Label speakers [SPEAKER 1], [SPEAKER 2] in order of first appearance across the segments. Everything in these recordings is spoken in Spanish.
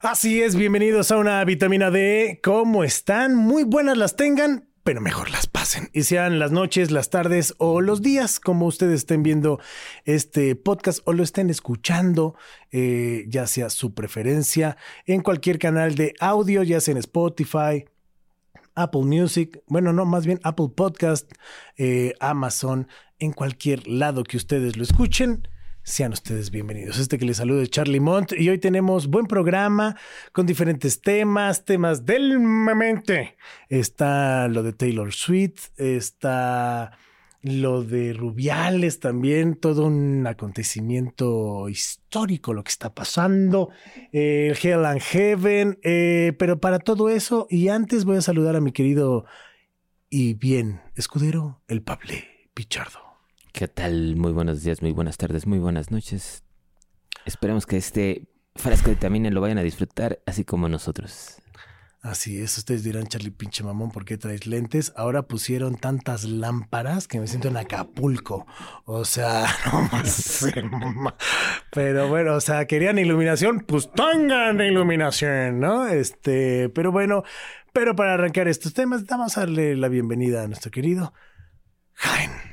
[SPEAKER 1] Así es, bienvenidos a una vitamina D. ¿Cómo están? Muy buenas las tengan, pero mejor las pasen. Y sean las noches, las tardes o los días, como ustedes estén viendo este podcast o lo estén escuchando, eh, ya sea su preferencia, en cualquier canal de audio, ya sea en Spotify, Apple Music, bueno, no, más bien Apple Podcast, eh, Amazon, en cualquier lado que ustedes lo escuchen. Sean ustedes bienvenidos. Este que les saluda es Charlie Mont y hoy tenemos buen programa con diferentes temas, temas del momento. Está lo de Taylor Swift, está lo de Rubiales también, todo un acontecimiento histórico lo que está pasando, el Hell and Heaven, eh, pero para todo eso y antes voy a saludar a mi querido y bien escudero, el Pable Pichardo.
[SPEAKER 2] ¿Qué tal? Muy buenos días, muy buenas tardes, muy buenas noches. Esperemos que este frasco de vitamina lo vayan a disfrutar, así como nosotros.
[SPEAKER 1] Así es, ustedes dirán, Charlie, pinche mamón, ¿por qué traes lentes? Ahora pusieron tantas lámparas que me siento en Acapulco. O sea, no más. pero bueno, o sea, querían iluminación, pues tengan iluminación, ¿no? Este, pero bueno, pero para arrancar estos temas, vamos a darle la bienvenida a nuestro querido Jaime.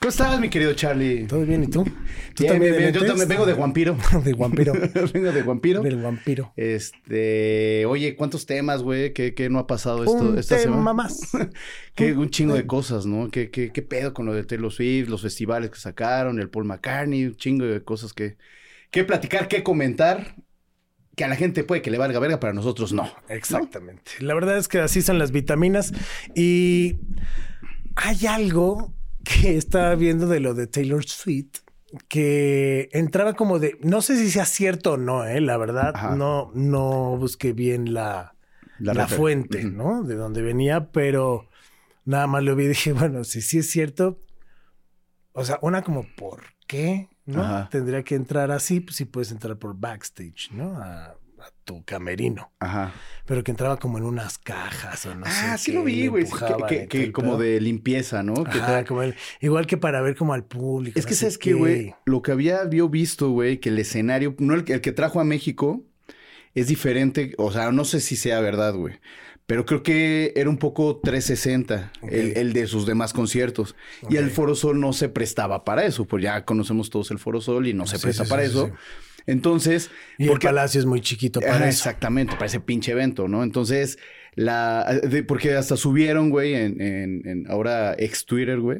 [SPEAKER 3] ¿Cómo estás, mi querido Charlie?
[SPEAKER 1] ¿Todo bien? ¿Y tú? ¿Tú
[SPEAKER 3] Bien, bien,
[SPEAKER 1] de
[SPEAKER 3] bien. Yo
[SPEAKER 1] lentes?
[SPEAKER 3] también vengo de Vampiro.
[SPEAKER 1] de vampiro.
[SPEAKER 3] vengo de Vampiro.
[SPEAKER 1] Del vampiro.
[SPEAKER 3] Este, oye, ¿cuántos temas, güey? ¿Qué, qué no ha pasado esto,
[SPEAKER 1] Un
[SPEAKER 3] esta
[SPEAKER 1] tema
[SPEAKER 3] semana?
[SPEAKER 1] más.
[SPEAKER 3] Que un chingo de cosas, ¿no? ¿Qué, qué, qué pedo con lo de Taylor Swift, los festivales que sacaron, el Paul McCartney, un chingo de cosas que, que platicar, que comentar, que a la gente puede que le valga verga, para nosotros no.
[SPEAKER 1] Exactamente. La verdad es que así son las vitaminas. Y hay algo que estaba viendo de lo de Taylor Swift que entraba como de, no sé si sea cierto o no, eh, la verdad,
[SPEAKER 3] Ajá.
[SPEAKER 1] no, no busqué bien la, la, fuente. ¿no? De dónde venía, pero nada más lo vi y dije, bueno, si sí es cierto, o sea, una como, ¿por qué? ¿No?
[SPEAKER 3] Ajá.
[SPEAKER 1] Tendría que entrar así, pues sí puedes entrar por backstage, ¿no? A, a tu camerino
[SPEAKER 3] Ajá.
[SPEAKER 1] pero que entraba como en unas cajas o no sé.
[SPEAKER 3] ah, sí
[SPEAKER 1] qué,
[SPEAKER 3] lo vi, güey. que- que, como
[SPEAKER 1] pedo.
[SPEAKER 3] de limpieza, ¿no? Que
[SPEAKER 1] Ajá,
[SPEAKER 3] tal-
[SPEAKER 1] como el- igual que para ver como al público.
[SPEAKER 3] Es que
[SPEAKER 1] no
[SPEAKER 3] sabes que, güey, lo que había yo visto, güey, que el escenario, no el, que- el que trajo a México, es diferente, o sea, no sé si sea verdad, güey, pero creo que era un poco 360
[SPEAKER 1] Ok.
[SPEAKER 3] el, el de sus demás conciertos. Y el. Foro Sol no se prestaba para eso, pues ya conocemos todos el Foro Sol y no se
[SPEAKER 1] Sí,
[SPEAKER 3] presta
[SPEAKER 1] sí,
[SPEAKER 3] para
[SPEAKER 1] sí,
[SPEAKER 3] eso. Entonces,
[SPEAKER 1] Y
[SPEAKER 3] porque-
[SPEAKER 1] el palacio es muy chiquito para eso.
[SPEAKER 3] Exactamente, para ese pinche evento, ¿no? Entonces, la, de- porque hasta subieron, güey, en, en- en ahora ex Twitter, güey.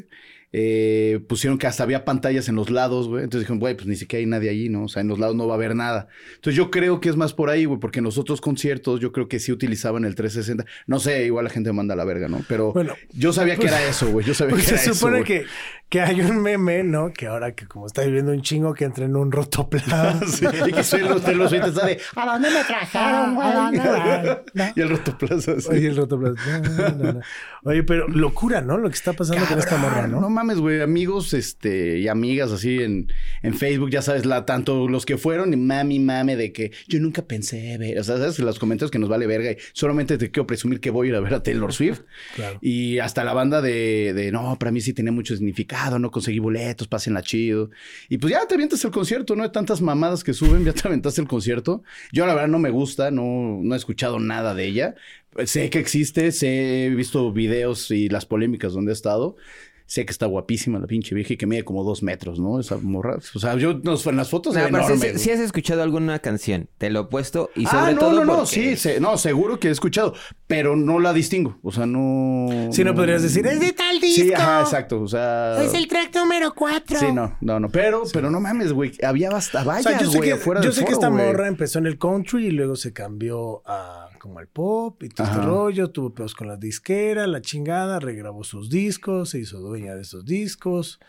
[SPEAKER 3] Eh, pusieron que hasta había pantallas en los lados, güey. Entonces dijeron, güey, pues ni siquiera hay nadie allí, ¿no? O sea, en los lados no va a haber nada. Entonces yo creo que es más por ahí, güey, porque en los otros conciertos yo creo que sí utilizaban el 360. No sé, igual la gente manda a la verga, ¿no? Pero
[SPEAKER 1] Bueno,
[SPEAKER 3] yo sabía que
[SPEAKER 1] pues-
[SPEAKER 3] era eso, güey. Yo sabía
[SPEAKER 1] Pues
[SPEAKER 3] que
[SPEAKER 1] se
[SPEAKER 3] era
[SPEAKER 1] supone
[SPEAKER 3] eso, güey.
[SPEAKER 1] que, que hay un meme, ¿no? Que ahora que como está viviendo un chingo que entra en un rotoplas.
[SPEAKER 3] Sí, y que soy los, los suites sale, ¿a dónde me trajeron, güey? y el rotoplaza así.
[SPEAKER 1] Oye, el rotoplas. No, no, no. Oye, pero locura, ¿no? Lo que está pasando con esta morra, ¿no?
[SPEAKER 3] Mames, güey. Amigos este, y amigas así en, en Facebook, ya sabes, la, tanto los que fueron y mami, mame de que yo nunca pensé ver. O sea, sabes, los comentarios que nos vale verga y solamente te quiero presumir que voy a ir a ver a Taylor Swift.
[SPEAKER 1] Claro.
[SPEAKER 3] Y hasta la banda de, de, no, para mí sí tenía mucho significado, no conseguí boletos, pásenla chido. Y pues ya te avientas el concierto, ¿no? De tantas mamadas que suben, ya te aventaste el concierto. Yo la verdad no me gusta, no, no he escuchado nada de ella. Sé que existe, sé, he visto videos y las polémicas donde ha estado. Sé que está guapísima la pinche vieja y que mide como dos metros, ¿no? Esa morra. O sea, yo nos- en las fotos
[SPEAKER 2] No, pero
[SPEAKER 3] enorme,
[SPEAKER 2] si, has escuchado alguna canción, te lo he puesto y sobre
[SPEAKER 3] ah, no,
[SPEAKER 2] todo
[SPEAKER 3] no, no,
[SPEAKER 2] porque-
[SPEAKER 3] sí, se- no, seguro que he escuchado, pero no la distingo. O sea, no.
[SPEAKER 1] Si no podrías decir, es de tal disco.
[SPEAKER 3] Sí, ajá, exacto. O sea.
[SPEAKER 1] Es el track número 4.
[SPEAKER 3] Sí, no, no, no. Pero, pero no mames, güey. Había hasta
[SPEAKER 1] O
[SPEAKER 3] vallas,
[SPEAKER 1] sea, yo sé,
[SPEAKER 3] güey,
[SPEAKER 1] que,
[SPEAKER 3] afuera
[SPEAKER 1] yo sé que esta
[SPEAKER 3] güey.
[SPEAKER 1] morra empezó en el country y luego se cambió a como al pop y todo este
[SPEAKER 3] Ajá.
[SPEAKER 1] rollo, tuvo pedos con la disquera, la chingada, regrabó sus discos, se hizo dueña de esos discos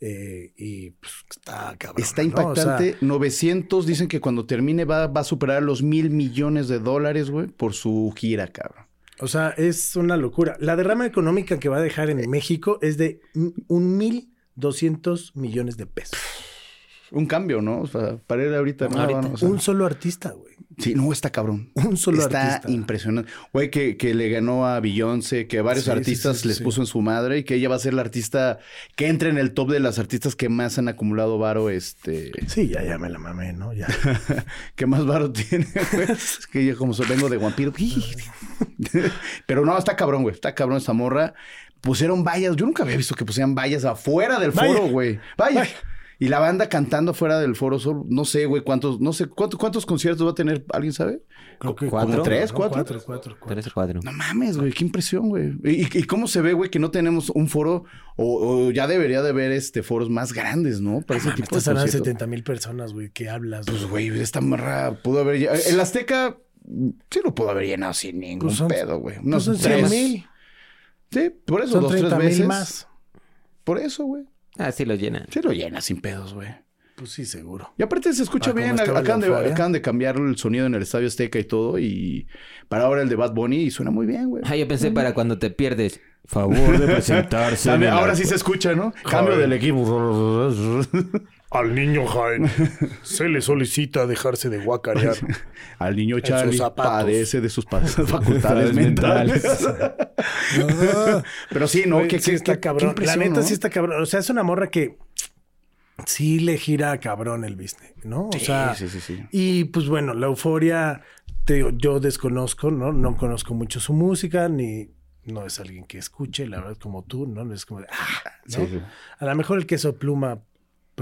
[SPEAKER 1] eh, y pues está cabrón.
[SPEAKER 3] Está
[SPEAKER 1] ¿no? O sea,
[SPEAKER 3] impactante. 900 dicen que cuando termine va, va a superar los mil millones de dólares, güey, por su gira, cabrón.
[SPEAKER 1] O sea, es una locura. La derrama económica que va a dejar en México es de un mil doscientos millones de pesos.
[SPEAKER 3] Un cambio, ¿no? O sea, para ir ahorita. no,
[SPEAKER 1] Ahorita,
[SPEAKER 3] no, o sea,
[SPEAKER 1] un solo artista, güey.
[SPEAKER 3] Sí, no, está cabrón.
[SPEAKER 1] Un solo
[SPEAKER 3] está
[SPEAKER 1] artista.
[SPEAKER 3] impresionante. Güey, que, que le ganó a Beyoncé, que varios
[SPEAKER 1] Sí,
[SPEAKER 3] artistas
[SPEAKER 1] sí, sí,
[SPEAKER 3] les puso en su madre y que ella va a ser la artista que entre en el top de las artistas que más han acumulado varo, este...
[SPEAKER 1] Sí, ya, ya me la mamé, ¿no? Ya.
[SPEAKER 3] que más varo tiene, güey. Es que yo como vengo de vampiro. Pero no, está cabrón, güey. Está cabrón esta morra. Pusieron vallas. Yo nunca había visto que pusieran vallas afuera del foro, güey. Vaya.
[SPEAKER 1] Vaya.
[SPEAKER 3] Y la banda cantando fuera del foro, solo, no sé, güey, cuántos, no sé, ¿cuántos, cuántos conciertos va a tener? ¿Alguien sabe?
[SPEAKER 1] Creo que
[SPEAKER 2] ¿Cuatro?
[SPEAKER 1] como
[SPEAKER 3] ¿Tres,
[SPEAKER 1] ¿no?
[SPEAKER 3] cuatro?
[SPEAKER 1] Cuatro, cuatro, cuatro.
[SPEAKER 2] Tres o cuatro.
[SPEAKER 3] No mames, güey, qué impresión, güey. ¿Y, y cómo se ve, güey, que no tenemos un foro o, o ya debería de haber este foros más grandes, ¿no? Para ese
[SPEAKER 1] Me
[SPEAKER 3] tipo de
[SPEAKER 1] estás hablando de
[SPEAKER 3] conciertos.
[SPEAKER 1] 70 mil personas, güey. ¿Qué hablas?
[SPEAKER 3] Pues, güey, esta morra pudo haber... El Azteca sí lo pudo haber llenado sin ningún
[SPEAKER 1] Pues son-
[SPEAKER 3] pedo, güey.
[SPEAKER 1] Pues son
[SPEAKER 3] tres
[SPEAKER 1] 100 mil.
[SPEAKER 3] Sí, por eso,
[SPEAKER 1] Son
[SPEAKER 3] dos, tres
[SPEAKER 1] 30
[SPEAKER 3] veces.
[SPEAKER 1] mil más.
[SPEAKER 3] Por eso, güey.
[SPEAKER 2] Ah, sí lo llenan.
[SPEAKER 3] Sí lo llena sin pedos, güey.
[SPEAKER 1] Pues sí, seguro.
[SPEAKER 3] Y aparte se escucha
[SPEAKER 1] Ah, ¿cómo
[SPEAKER 3] bien. Acaban de, acaban de cambiar el sonido en el Estadio Azteca y todo. Y para ahora el de Bad Bunny y suena muy bien, güey.
[SPEAKER 2] Ah, yo pensé para cuando te pierdes. Favor de presentarse.
[SPEAKER 3] Ahora sí se escucha, ¿no? Cambio del equipo.
[SPEAKER 1] Al niño Jaime se le solicita dejarse de guacarear.
[SPEAKER 3] Al niño
[SPEAKER 1] sus
[SPEAKER 3] Charlie
[SPEAKER 1] zapatos.
[SPEAKER 3] padece de sus facultades mentales. Pero sí, ¿no? Que
[SPEAKER 1] sí está cabrón. La neta sí está cabrón. O sea, es una morra que sí le gira cabrón el business, ¿no? O sea,
[SPEAKER 3] sí, sí, sí.
[SPEAKER 1] y pues bueno, la euforia, te digo, yo desconozco, ¿no? No conozco mucho su música, ni no es alguien que escuche, la verdad, como tú, ¿no? No es como de, ah, ¿no?
[SPEAKER 3] Sí, sí.
[SPEAKER 1] A lo mejor el queso pluma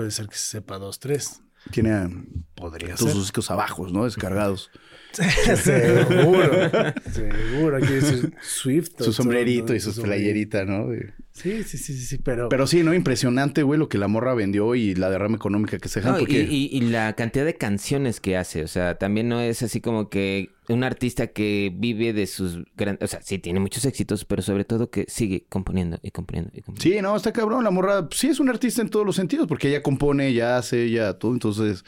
[SPEAKER 1] puede ser que se sepa dos, tres.
[SPEAKER 3] Tiene
[SPEAKER 1] Podría
[SPEAKER 3] sus
[SPEAKER 1] ser.
[SPEAKER 3] músicos abajos, ¿no? Descargados.
[SPEAKER 1] seguro. seguro. Aquí dice Swift.
[SPEAKER 3] Su sombrerito
[SPEAKER 1] todo,
[SPEAKER 3] y su playerita, ¿no? De-
[SPEAKER 1] Sí, sí, sí, sí, sí, pero...
[SPEAKER 3] Pero sí, ¿no? Impresionante, güey, lo que la morra vendió y la derrama económica que se dejan.
[SPEAKER 2] No, y,
[SPEAKER 3] porque...
[SPEAKER 2] y- y la cantidad de canciones que hace, o sea, también no es así como que un artista que vive de sus grandes, o sea, sí tiene muchos éxitos, pero sobre todo que sigue componiendo y componiendo y componiendo.
[SPEAKER 3] Sí, no, está cabrón. La morra sí es un artista en todos los sentidos, porque ella compone, ella hace, ella todo. Entonces,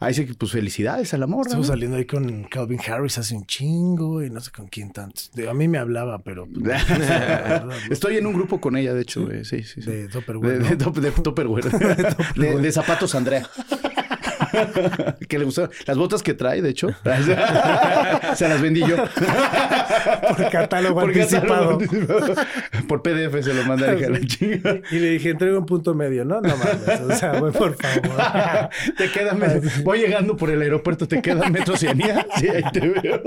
[SPEAKER 3] ahí sí que, pues, felicidades a la morra.
[SPEAKER 1] Estamos
[SPEAKER 3] ¿no?
[SPEAKER 1] saliendo ahí con Calvin Harris hace un chingo y no sé con quién tanto. De- A mí me hablaba, pero...
[SPEAKER 3] Estoy en un grupo con ella, de hecho, güey. Sí, sí, sí.
[SPEAKER 1] De Tupperware,
[SPEAKER 3] De, de,
[SPEAKER 1] ¿no?
[SPEAKER 3] de Tupperware. de, de zapatos Andrea. que le gustaron. Las botas que trae, de hecho. se las vendí yo.
[SPEAKER 1] Por catálogo
[SPEAKER 3] Por
[SPEAKER 1] anticipado.
[SPEAKER 3] catálogo. Por PDF se lo manda a la chinga.
[SPEAKER 1] Y le dije, entrega un punto medio, ¿no? No mames. O sea, güey, por favor.
[SPEAKER 3] Te queda metro- Voy llegando por el aeropuerto, te queda metro Oceanía. Sí, ahí te veo.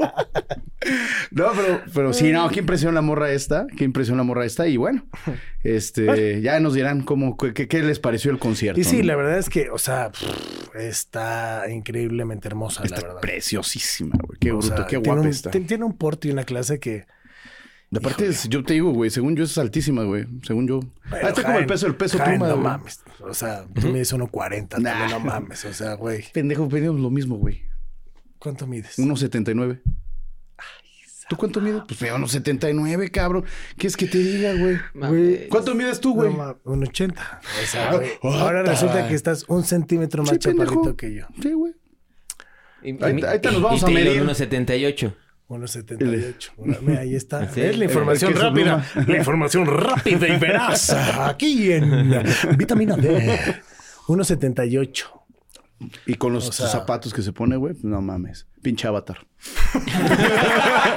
[SPEAKER 3] No, pero, pero sí, no, qué impresión la morra esta, qué impresión la morra esta. Y bueno, este, ya nos dirán cómo, qué, qué les pareció el concierto.
[SPEAKER 1] Y sí,
[SPEAKER 3] ¿no?
[SPEAKER 1] la verdad es que, o sea, pff, está increíblemente hermosa, la
[SPEAKER 3] Está
[SPEAKER 1] verdad.
[SPEAKER 3] preciosísima, güey. Qué
[SPEAKER 1] O
[SPEAKER 3] bruto,
[SPEAKER 1] sea,
[SPEAKER 3] qué guapa
[SPEAKER 1] un-
[SPEAKER 3] está.
[SPEAKER 1] ti- Tiene un porte y una clase que...
[SPEAKER 3] De aparte, es- yo te digo, güey, según yo es altísima, güey. Según yo.
[SPEAKER 1] Bueno,
[SPEAKER 3] ah, está como el peso, el peso
[SPEAKER 1] Jaén,
[SPEAKER 3] pluma,
[SPEAKER 1] No
[SPEAKER 3] güey.
[SPEAKER 1] mames. O sea, tú mides 1.40, también,
[SPEAKER 3] Nah.
[SPEAKER 1] no mames. O sea, güey.
[SPEAKER 3] Pendejo, pedimos lo mismo, güey.
[SPEAKER 1] ¿Cuánto mides?
[SPEAKER 3] 1.79. ¿Tú cuánto mides? Pues veo 1.79, cabrón. ¿Qué es que te diga, güey? ¿Cuánto mides tú, güey?
[SPEAKER 1] No, un 80. O sea, güey,
[SPEAKER 3] Ah,
[SPEAKER 1] ahora resulta que estás un centímetro más
[SPEAKER 3] Sí, pendejo.
[SPEAKER 1] chaparrito que yo.
[SPEAKER 3] Sí, güey.
[SPEAKER 2] Y,
[SPEAKER 3] Ahí-
[SPEAKER 2] y-
[SPEAKER 3] ahí te nos vamos
[SPEAKER 2] y
[SPEAKER 3] a
[SPEAKER 2] Taylor,
[SPEAKER 3] medir.
[SPEAKER 2] 1.78.
[SPEAKER 1] 1.78. Una- Mira, ahí está.
[SPEAKER 2] Sí.
[SPEAKER 1] Es la información rápida. La información rápida y veraz. Aquí en Vitamina D. 1.78.
[SPEAKER 3] Y con los
[SPEAKER 1] O sea-
[SPEAKER 3] zapatos que se pone, güey, pues, no mames. Pinche avatar.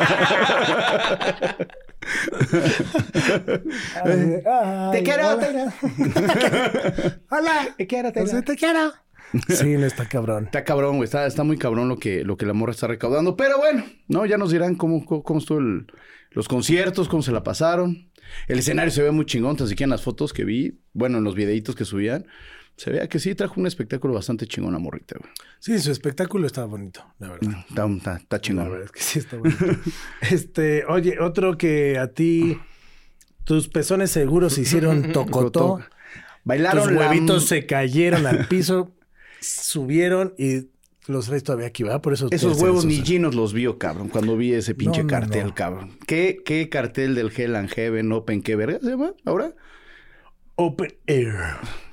[SPEAKER 1] Te
[SPEAKER 3] quiero,
[SPEAKER 1] Hola. hola. Te quiero, te quiero. Te quiero. Sí, no está cabrón.
[SPEAKER 3] Está cabrón, güey. Está, está muy cabrón lo que, lo que la morra está recaudando. Pero bueno, ¿no? Ya nos dirán cómo, cómo, cómo estuvo el- los conciertos, cómo se la pasaron. El escenario se ve muy chingón, tan siquiera en las fotos que vi, bueno, en los videitos que subían. Se veía que sí trajo un espectáculo bastante chingón morrita, güey.
[SPEAKER 1] Sí, su espectáculo está bonito, la verdad.
[SPEAKER 3] Está, está, está
[SPEAKER 1] La
[SPEAKER 3] chingón.
[SPEAKER 1] verdad es que sí está bonito. este, oye, otro que a ti tus pezones seguros se hicieron tocotó, tus
[SPEAKER 3] Bailaron la-
[SPEAKER 1] huevitos se cayeron al piso, subieron y los traes todavía aquí, ¿verdad? Por eso
[SPEAKER 3] Esos huevos ni G nos los vio, cabrón, cuando vi ese pinche
[SPEAKER 1] No, no,
[SPEAKER 3] cartel,
[SPEAKER 1] no.
[SPEAKER 3] cabrón. ¿Qué, ¿Qué cartel del Hell and Heaven Open? ¿Qué verga se llama ahora?
[SPEAKER 1] Open Air.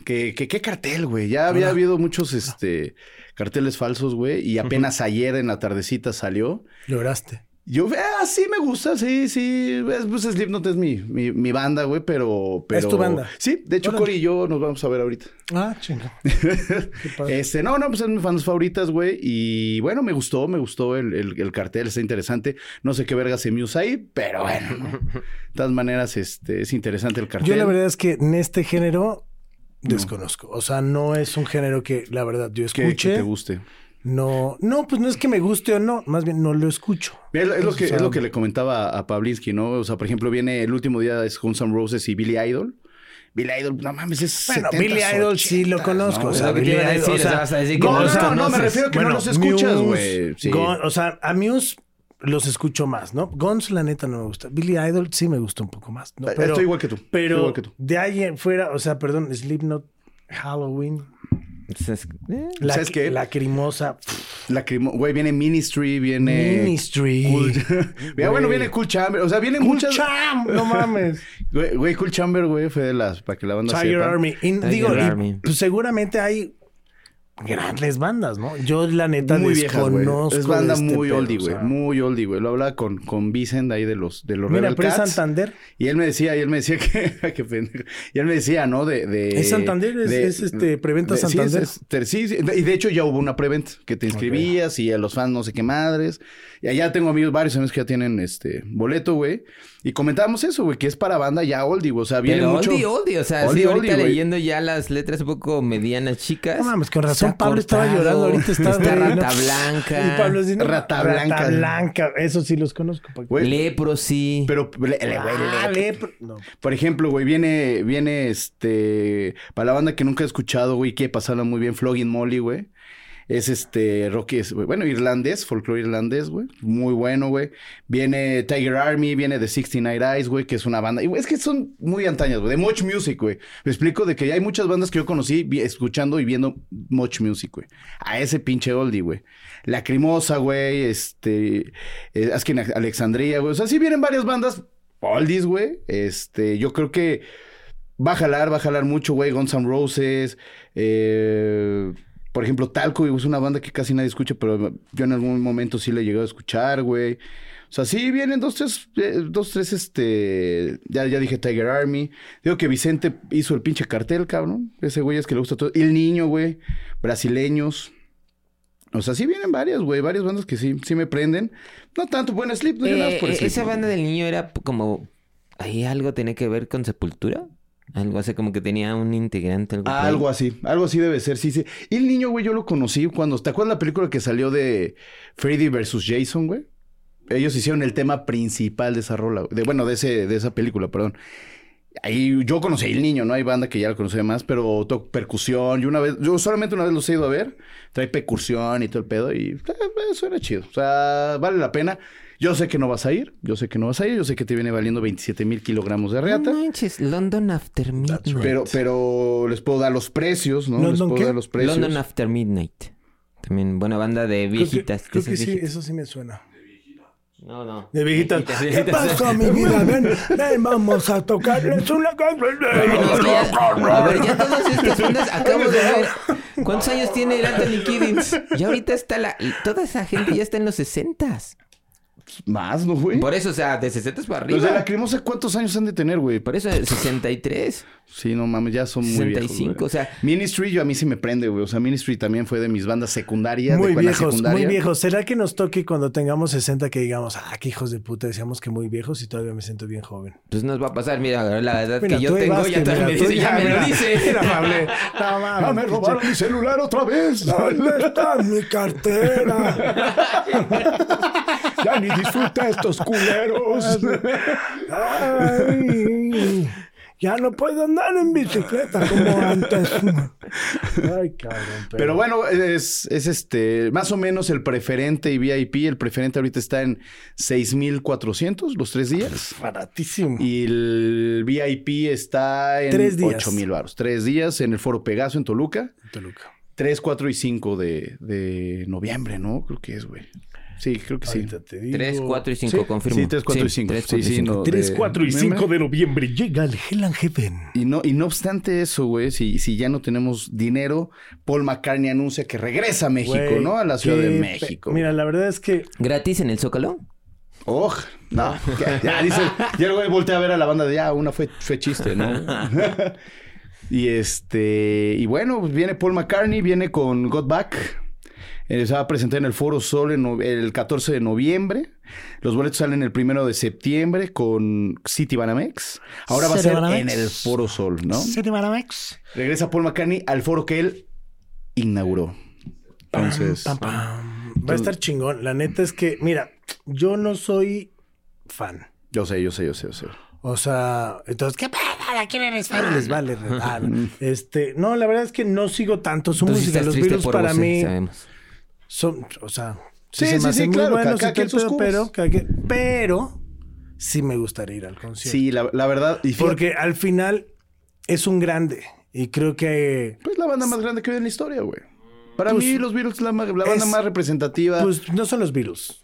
[SPEAKER 3] ¿Qué, qué, qué cartel, güey? Ya había
[SPEAKER 1] Hola.
[SPEAKER 3] habido muchos este, carteles falsos, güey. Y apenas ayer en la tardecita salió.
[SPEAKER 1] Lloraste.
[SPEAKER 3] Yo, ah, sí me gusta, sí, sí. Es- Pues Slipknot es mi, mi, mi banda, güey, pero, pero...
[SPEAKER 1] ¿Es tu banda?
[SPEAKER 3] Sí, de hecho,
[SPEAKER 1] Órale.
[SPEAKER 3] Cory y yo nos vamos a ver ahorita.
[SPEAKER 1] Ah, chinga.
[SPEAKER 3] este, no, no, pues son mis fans favoritas, güey. Y bueno, me gustó, me gustó el, el- el cartel, está interesante. No sé qué verga se me usa ahí, pero bueno, ¿no? De todas maneras, este, es interesante el cartel.
[SPEAKER 1] Yo la verdad es que en este género desconozco. O sea, no es un género que la verdad yo
[SPEAKER 3] que, que
[SPEAKER 1] escuche.
[SPEAKER 3] te guste.
[SPEAKER 1] No, no, pues no es que me guste o no, más bien no lo escucho.
[SPEAKER 3] Es, lo- es lo
[SPEAKER 1] O
[SPEAKER 3] que,
[SPEAKER 1] sea,
[SPEAKER 3] es lo que le comentaba a Pavlinsky, ¿no? O sea, por ejemplo, viene el último día es Guns N' Roses y Billy Idol. Billy Idol, no mames, es
[SPEAKER 1] Bueno,
[SPEAKER 3] 70s,
[SPEAKER 1] Billy Idol sí lo
[SPEAKER 3] 80s,
[SPEAKER 1] conozco.
[SPEAKER 3] ¿no?
[SPEAKER 1] O sea, Billy
[SPEAKER 2] a
[SPEAKER 1] Idol, o
[SPEAKER 2] sea, a
[SPEAKER 1] no,
[SPEAKER 2] no
[SPEAKER 1] no, no, me
[SPEAKER 3] refiero que no los escuchas, güey. Sí.
[SPEAKER 1] O sea, a Muse los escucho más, ¿no? Guns, la neta, no me gusta. Billy Idol sí me gusta un poco más. ¿no?
[SPEAKER 3] Eh, Estoy igual que tú. estoy
[SPEAKER 1] Pero
[SPEAKER 3] igual que tú.
[SPEAKER 1] de ahí en fuera, o sea, perdón, Slipknot, Halloween,
[SPEAKER 2] eh,
[SPEAKER 1] la,
[SPEAKER 3] ¿Sabes qué?
[SPEAKER 1] Lacrimosa,
[SPEAKER 3] La crimo- güey, viene Ministry, viene.
[SPEAKER 1] Ministry.
[SPEAKER 3] Cool... Ya, bueno, viene Cool Chamber. O sea, viene
[SPEAKER 1] Cool
[SPEAKER 3] muchas.
[SPEAKER 1] Champ, no mames.
[SPEAKER 3] Güey, güey, Cool Chamber, güey, fue de las. Para que la banda
[SPEAKER 1] Tiger
[SPEAKER 3] sepa.
[SPEAKER 1] Army.
[SPEAKER 2] Tiger
[SPEAKER 1] digo, y,
[SPEAKER 2] Army.
[SPEAKER 1] pues, seguramente hay grandes bandas, ¿no? Yo la neta
[SPEAKER 3] Muy viejas,
[SPEAKER 1] desconozco.
[SPEAKER 3] Es banda
[SPEAKER 1] este
[SPEAKER 3] muy oldie,
[SPEAKER 1] o
[SPEAKER 3] güey.
[SPEAKER 1] sea.
[SPEAKER 3] Muy oldie, güey. Lo hablaba con, con Vicent ahí de los, de los
[SPEAKER 1] Mira,
[SPEAKER 3] Rebel
[SPEAKER 1] pero es
[SPEAKER 3] Cats.
[SPEAKER 1] Santander.
[SPEAKER 3] Y él me decía, y él me decía que, pendejo. Y él me decía, ¿no? De, de
[SPEAKER 1] ¿Es Santander? ¿Es- es, este, preventa
[SPEAKER 3] de- sí,
[SPEAKER 1] Santander?
[SPEAKER 3] es- es- Sí, sí, y de hecho ya hubo una preventa que te inscribías y a los fans no sé qué madres. Y allá tengo amigos, varios amigos que ya tienen este boleto, güey. Y comentábamos eso, güey, que es para banda ya oldie, güey. O sea, viene
[SPEAKER 2] pero
[SPEAKER 3] mucho.
[SPEAKER 2] oldie, oldie. O sea,
[SPEAKER 3] Oldie,
[SPEAKER 2] sí, ahorita
[SPEAKER 3] oldie, güey.
[SPEAKER 2] leyendo ya las letras un poco medianas, chicas.
[SPEAKER 1] No mames, con razón Pablo estaba
[SPEAKER 2] cortado,
[SPEAKER 1] llorando. Ahorita está,
[SPEAKER 2] Está
[SPEAKER 1] güey, ¿no?
[SPEAKER 2] rata blanca.
[SPEAKER 1] Y Pablo diciendo,
[SPEAKER 3] Rata blanca.
[SPEAKER 1] Rata blanca. Eso sí los conozco.
[SPEAKER 3] Güey,
[SPEAKER 2] Leprosy.
[SPEAKER 3] Pero, le- le- güey,
[SPEAKER 1] Ah,
[SPEAKER 3] le-
[SPEAKER 1] lepro- No.
[SPEAKER 3] Por ejemplo, güey, viene, viene este, para la banda que nunca he escuchado, güey, quiere pasarla muy bien, Flogging Molly, güey. Es este, Rocky, es, bueno, irlandés, folclore irlandés, güey. Muy bueno, güey. Viene Tiger Army, viene The 69 Eyes, güey, que es una banda. y, es que son muy antañas, güey. De Much Music, güey. Me explico de que hay muchas bandas que yo conocí escuchando y viendo Much Music, güey. A ese pinche oldie, güey. Lacrimosa, güey. Este, eh, Askin Alexandria, güey. O sea, sí vienen varias bandas oldies, güey. Este, yo creo que va a jalar, va a jalar mucho, güey. Guns N' Roses. eh, por ejemplo, Talco, es una banda que casi nadie escucha, pero yo en algún momento sí le llegué a escuchar, güey. O sea, sí vienen dos, tres, eh, dos, tres, este... Ya, ya dije Tiger Army. Digo que Vicente hizo el pinche cartel, cabrón. Ese güey es que le gusta todo. El Niño, güey. Brasileños. O sea, sí vienen varias, güey. Varias bandas que sí, sí me prenden. No tanto, buen Sleep. No, yo nada más
[SPEAKER 2] Eh,
[SPEAKER 3] por Sleep,
[SPEAKER 2] esa banda del niño era como... ¿Ahí algo tenía que ver con Sepultura? Algo así como que tenía un integrante. Algo.
[SPEAKER 3] Algo así, algo así debe ser, sí, sí. Y el niño, güey, yo lo conocí cuando... ¿Te acuerdas la película que salió de Freddy versus Jason, güey? Ellos hicieron el tema principal de esa rola, de, bueno, de, ese, de esa película, perdón. Ahí yo conocí al niño, ¿no? Hay banda que ya lo conocía más, pero to- percusión. Y una vez, yo solamente una vez los he ido a ver. Trae percusión y todo el pedo y eh, eh, suena chido. O sea, vale la pena. Yo sé que no vas a ir, yo sé que no vas a ir, yo sé que te viene valiendo 27 mil kilogramos de reata.
[SPEAKER 2] No manches, London After Midnight.
[SPEAKER 3] Pero, pero les puedo dar los precios, ¿no?
[SPEAKER 1] ¿London
[SPEAKER 3] les puedo
[SPEAKER 1] qué?
[SPEAKER 3] dar los precios.
[SPEAKER 2] London After Midnight. También buena banda de
[SPEAKER 1] Creo que-
[SPEAKER 2] viejitas. de
[SPEAKER 1] Creo que,
[SPEAKER 2] esas
[SPEAKER 1] sí, eso sí me suena.
[SPEAKER 2] No, no.
[SPEAKER 1] De viejitas.
[SPEAKER 2] Viejitas,
[SPEAKER 1] ¿Qué
[SPEAKER 2] viejitas.
[SPEAKER 1] pasó, mi vida? Ven, ven, vamos a tocarles una canción.
[SPEAKER 2] Ya- a ver, ya todas estas bandas acabo de ver. ¿Cuántos años tiene el Anthony Kiddings? Ya ahorita está la... Toda esa gente ya está en los 60
[SPEAKER 3] Más, ¿no, güey?
[SPEAKER 2] Por eso, o sea, de 60 para
[SPEAKER 3] Los de
[SPEAKER 2] arriba.
[SPEAKER 3] la cremosa, ¿cuántos años han de tener, güey?
[SPEAKER 2] Por eso, 63.
[SPEAKER 3] Sí, no mames, ya son muy viejos.
[SPEAKER 2] 65,
[SPEAKER 3] güey.
[SPEAKER 2] o sea-
[SPEAKER 3] Ministry, yo a mí sí me prende, güey. O sea, Ministry también fue de mis bandas secundarias.
[SPEAKER 1] Muy
[SPEAKER 3] de
[SPEAKER 1] viejos,
[SPEAKER 3] secundaria.
[SPEAKER 1] muy viejos. ¿Será que nos toque cuando tengamos 60 que digamos, ah, qué hijos de puta, decíamos que muy viejos y todavía me siento bien joven?
[SPEAKER 2] Pues nos va a pasar, mira, la edad
[SPEAKER 1] Mira,
[SPEAKER 2] que yo tengo ya también me dice, ya me lo dice.
[SPEAKER 1] mira, amable. No, mames,
[SPEAKER 3] ¡Ah, me robaron mi celular otra vez!
[SPEAKER 1] ¿Dónde está mi cartera?
[SPEAKER 3] ¡Ya ni disfruta estos culeros!
[SPEAKER 1] Ay, ya no puedo andar en bicicleta como antes. Ay, cabrón.
[SPEAKER 3] Pero bueno, es, es este, más o menos el preferente y VIP. El preferente ahorita está en 6,400 los tres días.
[SPEAKER 1] baratísimo.
[SPEAKER 3] Y el VIP está en
[SPEAKER 1] Tres días.
[SPEAKER 3] 8 mil baros. Tres días en el Foro Pegaso en Toluca.
[SPEAKER 1] Toluca.
[SPEAKER 3] 3, 4 y 5 de, de noviembre, ¿no? Creo que es, güey. Sí, creo que sí.
[SPEAKER 1] Ahorita te digo.
[SPEAKER 2] 3, 4 y 5,
[SPEAKER 3] Sí,
[SPEAKER 2] confirmo.
[SPEAKER 3] sí, tres, cuatro y cinco.
[SPEAKER 2] 3,
[SPEAKER 3] Sí,
[SPEAKER 2] 4
[SPEAKER 3] sí,
[SPEAKER 2] y 5.
[SPEAKER 3] no.
[SPEAKER 1] 3,
[SPEAKER 3] de
[SPEAKER 1] 4 y 5
[SPEAKER 3] noviembre.
[SPEAKER 1] de noviembre llega el Hell and Heaven.
[SPEAKER 3] Y no, y no obstante eso, güey, si, si ya no tenemos dinero, Paul McCartney anuncia que regresa a México,
[SPEAKER 1] Güey,
[SPEAKER 3] ¿no? A la Ciudad de
[SPEAKER 1] pe-
[SPEAKER 3] México.
[SPEAKER 1] Mira, la verdad es que
[SPEAKER 2] ¿Gratis en el Zócalo?
[SPEAKER 3] Oh, no. que- Ya dice, ya el güey voltea a ver a la banda de ya, una fue, fue chiste, ¿no? y este, y bueno, pues viene Paul McCartney, viene con Got Back. Se va a presentar en el Foro Sol en no- el 14 de noviembre. Los boletos salen el primero de septiembre con City Banamex. Ahora va a ser
[SPEAKER 1] Banamex.
[SPEAKER 3] en el Foro Sol, ¿no?
[SPEAKER 1] City Banamex.
[SPEAKER 3] Regresa Paul McCartney al foro que él inauguró. Entonces,
[SPEAKER 1] Pam, pam. Va a estar chingón. La neta es que, mira, yo no soy fan.
[SPEAKER 3] yo sé, yo sé, yo sé, yo sé.
[SPEAKER 1] O sea, entonces, ¿qué pedo? ¿A quién eres fan? Les vale. este, no, la verdad es que no sigo tanto su
[SPEAKER 2] sí
[SPEAKER 1] música. Los
[SPEAKER 2] por
[SPEAKER 1] para
[SPEAKER 2] vos, sí,
[SPEAKER 1] mí
[SPEAKER 2] sabemos.
[SPEAKER 1] Son, o sea,
[SPEAKER 3] Sí,
[SPEAKER 1] se me
[SPEAKER 3] sí,
[SPEAKER 1] hacen
[SPEAKER 3] sí,
[SPEAKER 1] muy
[SPEAKER 3] claro,
[SPEAKER 1] buenos
[SPEAKER 3] cada sus
[SPEAKER 1] pedo, pero, cada quien- pero sí me gustaría ir al concierto.
[SPEAKER 3] Sí, la, la verdad. Y
[SPEAKER 1] Porque al final es un grande y creo que
[SPEAKER 3] pues la banda más grande que hay en la historia, güey. Para
[SPEAKER 1] Pues,
[SPEAKER 3] mí, los Beatles es la, la banda
[SPEAKER 1] es-
[SPEAKER 3] más representativa.
[SPEAKER 1] pues no son los Beatles.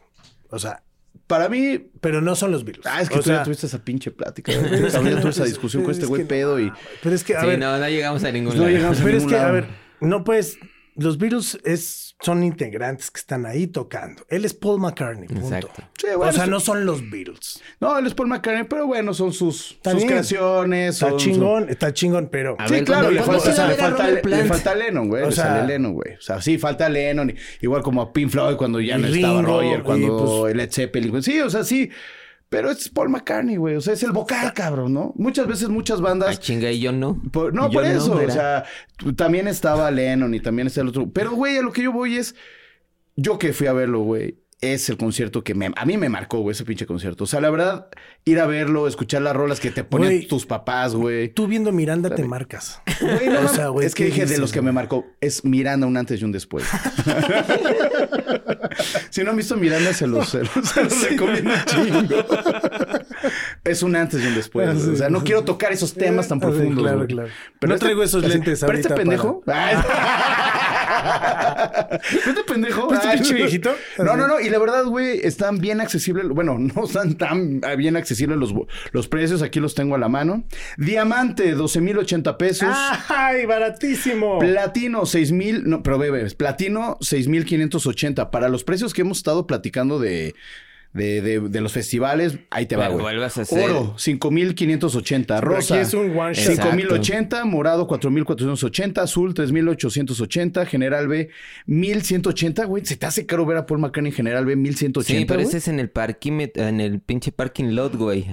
[SPEAKER 1] O sea,
[SPEAKER 3] para mí.
[SPEAKER 1] pero no son los Beatles.
[SPEAKER 3] Ah, es que
[SPEAKER 1] o
[SPEAKER 3] tú ya tuviste esa pinche plática. ya tuve esa discusión con
[SPEAKER 1] es
[SPEAKER 3] este güey
[SPEAKER 1] no,
[SPEAKER 3] pedo y.
[SPEAKER 1] Pero es que, a
[SPEAKER 2] Sí,
[SPEAKER 1] ver,
[SPEAKER 2] no, no llegamos a ningún
[SPEAKER 3] No
[SPEAKER 2] lado.
[SPEAKER 3] llegamos a
[SPEAKER 1] pero es que, a ver, no puedes. Los Beatles es, son integrantes que están ahí tocando. Él es Paul McCartney. Punto.
[SPEAKER 2] Exacto.
[SPEAKER 3] Sí, bueno,
[SPEAKER 1] o sea,
[SPEAKER 3] es-
[SPEAKER 1] no son los Beatles.
[SPEAKER 3] No, él es Paul McCartney, pero bueno, son sus, sus
[SPEAKER 1] bien.
[SPEAKER 3] creaciones.
[SPEAKER 1] Está
[SPEAKER 3] son-
[SPEAKER 1] chingón, está chingón, pero.
[SPEAKER 2] A
[SPEAKER 3] Sí,
[SPEAKER 2] ver,
[SPEAKER 3] claro,
[SPEAKER 2] ¿cuándo-
[SPEAKER 3] le falta,
[SPEAKER 2] se va a
[SPEAKER 3] le, falta, le Lennon, güey.
[SPEAKER 1] O
[SPEAKER 3] le
[SPEAKER 1] sea-
[SPEAKER 3] sale Lennon, güey. O sea, sí, falta Lennon. Igual como a Pink Floyd cuando ya
[SPEAKER 1] Y
[SPEAKER 3] no estaba Roger,
[SPEAKER 1] y
[SPEAKER 3] cuando
[SPEAKER 1] pues-
[SPEAKER 3] Led Zeppelin. güey. Sí, o sea, sí. Pero es Paul McCartney, güey. O sea, es el vocal, cabrón, ¿no? Muchas veces, muchas
[SPEAKER 2] Ah,
[SPEAKER 3] bandas...
[SPEAKER 2] chinga, y yo no.
[SPEAKER 3] Por- no,
[SPEAKER 2] Yo
[SPEAKER 3] por eso. o sea, también estaba Lennon y también está el otro. Pero, güey, a lo que yo voy es. Yo que fui a verlo, güey. Es el concierto que me, a mí me marcó, güey, ese pinche concierto. O sea, la verdad, ir a verlo, escuchar las rolas que te
[SPEAKER 1] Güey.
[SPEAKER 3] tus papás, güey.
[SPEAKER 1] Tú viendo Miranda te marcas.
[SPEAKER 3] Güey, no
[SPEAKER 1] O sea, güey,
[SPEAKER 3] es que
[SPEAKER 1] ¿qué
[SPEAKER 3] dije de los que me marcó. Es Miranda un antes y un después. si no han visto Miranda, se los, se los, se los recomiendo un chingo. es un antes y un después. güey. O sea, no quiero tocar esos temas tan
[SPEAKER 1] Ah, sí,
[SPEAKER 3] profundos.
[SPEAKER 1] claro, claro.
[SPEAKER 3] Pero
[SPEAKER 1] No
[SPEAKER 3] este-
[SPEAKER 1] traigo esos
[SPEAKER 3] así,
[SPEAKER 1] lentes
[SPEAKER 3] ¿Pero este pendejo? ¿Este pendejo?
[SPEAKER 1] ¿Pero este pinche viejito?
[SPEAKER 3] No, no, no. Y la verdad, güey, están bien accesibles. Bueno, no están tan bien accesibles los, los precios. Aquí los tengo a la mano. Diamante, 12,080 pesos.
[SPEAKER 1] ¡Ay, baratísimo!
[SPEAKER 3] Platino 6000, no, pero bebé, platino 6580. Para los precios que hemos estado platicando de, de, de, de los festivales, ahí te va, güey.
[SPEAKER 2] vuelvas a hacer-
[SPEAKER 3] Oro 5580,
[SPEAKER 1] Pero
[SPEAKER 3] rosa
[SPEAKER 1] aquí es un one shot.
[SPEAKER 3] 5080, morado 4480, azul 3880, general B 1180, güey. Se te hace caro ver a Paul McCartney en general B 1180.
[SPEAKER 2] Sí, pero ese es en el parquímetro, en el pinche parking lot, güey.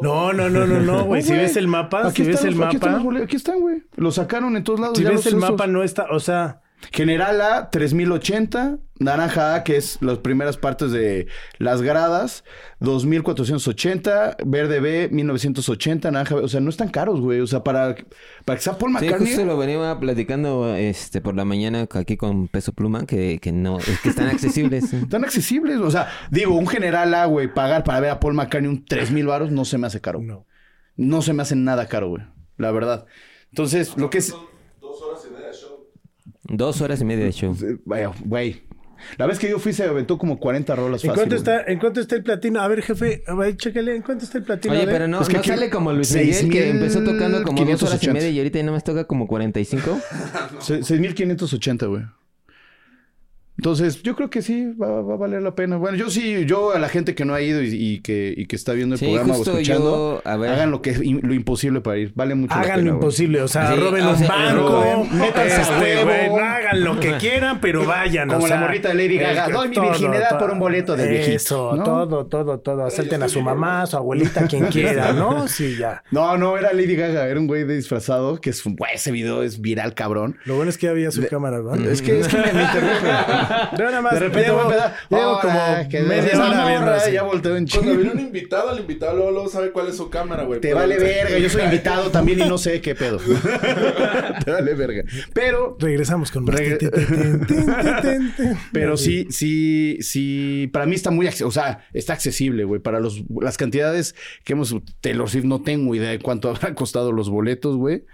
[SPEAKER 1] No, no, no, no, no, güey.
[SPEAKER 3] No,
[SPEAKER 1] Si
[SPEAKER 3] güey.
[SPEAKER 1] ves el mapa,
[SPEAKER 3] Aquí
[SPEAKER 1] si ves el mapa,
[SPEAKER 3] Aquí están, güey. Lo sacaron en todos lados.
[SPEAKER 1] si
[SPEAKER 3] ya
[SPEAKER 1] ves
[SPEAKER 3] los
[SPEAKER 1] el
[SPEAKER 3] esos.
[SPEAKER 1] mapa no está, o sea,
[SPEAKER 3] General A, 3080. Naranja A, que es las primeras partes de las gradas, 2480. Verde B, 1980. Naranja B. O sea, no están caros, güey. O sea, para, para que sea Paul
[SPEAKER 2] Sí,
[SPEAKER 3] McCartney.
[SPEAKER 2] justo lo venía platicando este por la mañana aquí con Peso Pluma, que, que no, es que están accesibles.
[SPEAKER 3] Están accesibles. O sea, digo, un General A, güey, pagar para ver a Paul McCartney un 3000 varos no se me hace caro.
[SPEAKER 1] no.
[SPEAKER 3] No se me hace nada caro, güey. La verdad. Entonces, lo que es.
[SPEAKER 2] Dos horas y media de show.
[SPEAKER 3] Vaya, güey. La vez que yo fui se aventó como 40 rolas
[SPEAKER 1] ¿En
[SPEAKER 3] fácil,
[SPEAKER 1] cuánto está, ¿En cuánto está el platino? A ver, jefe, a ver, chéquele, ¿en cuánto está el platino?
[SPEAKER 2] Oye, pero no,
[SPEAKER 3] Es que
[SPEAKER 2] no
[SPEAKER 3] aquí-
[SPEAKER 2] sale como Luis Miguel, que empezó tocando como dos horas y
[SPEAKER 3] 6,580.
[SPEAKER 2] media y ahorita ya no me toca como 45.
[SPEAKER 3] Se- 6,580, güey. Entonces, yo creo que sí, va, va a valer la pena. Bueno, yo sí, yo a la gente que no ha ido y, y que, y que está viendo el
[SPEAKER 2] Sí,
[SPEAKER 3] programa o escuchando,
[SPEAKER 2] yo, a ver.
[SPEAKER 3] hagan lo que lo imposible para ir. Vale mucho la
[SPEAKER 1] Hagan lo imposible, o sea,
[SPEAKER 2] Sí,
[SPEAKER 1] roben
[SPEAKER 2] o
[SPEAKER 1] un
[SPEAKER 2] sea,
[SPEAKER 1] banco,
[SPEAKER 2] roben,
[SPEAKER 3] métanse a
[SPEAKER 1] este,
[SPEAKER 3] huevo.
[SPEAKER 1] hagan lo que quieran, pero vayan.
[SPEAKER 3] Como
[SPEAKER 1] o
[SPEAKER 3] la morrita de Lady Gaga, doy mi virginidad por un boleto de viejito,
[SPEAKER 1] Eso,
[SPEAKER 3] ¿no?
[SPEAKER 1] todo, todo, todo. Asalten a su mamá, a su abuelita, quien quiera, ¿no? Sí, ya.
[SPEAKER 3] No, no, era Lady Gaga, era un güey de disfrazado, que es un güey, ese video es viral, cabrón.
[SPEAKER 1] Lo bueno es que había su cámara, ¿no?
[SPEAKER 3] Es que, es que me, me interrumpe.
[SPEAKER 1] Yo nada más
[SPEAKER 3] De repente
[SPEAKER 1] llevo,
[SPEAKER 3] voy a empezar,
[SPEAKER 1] llevo
[SPEAKER 3] "Hola,
[SPEAKER 1] como
[SPEAKER 3] que
[SPEAKER 1] media hora viendo
[SPEAKER 3] morra",
[SPEAKER 1] así.
[SPEAKER 3] Ya volteo en
[SPEAKER 4] Cuando
[SPEAKER 3] chingo.
[SPEAKER 4] viene un invitado, el invitado luego, luego sabe cuál es su cámara, güey.
[SPEAKER 3] Te vale verga, yo soy invitado también y no sé qué pedo. Te vale verga. Pero,
[SPEAKER 1] Regresamos con
[SPEAKER 3] pero sí, sí, sí, para mí está muy, o sea, está accesible, güey, para los, las cantidades que hemos, Taylor Swift, no tengo idea de cuánto habrán costado los boletos, güey.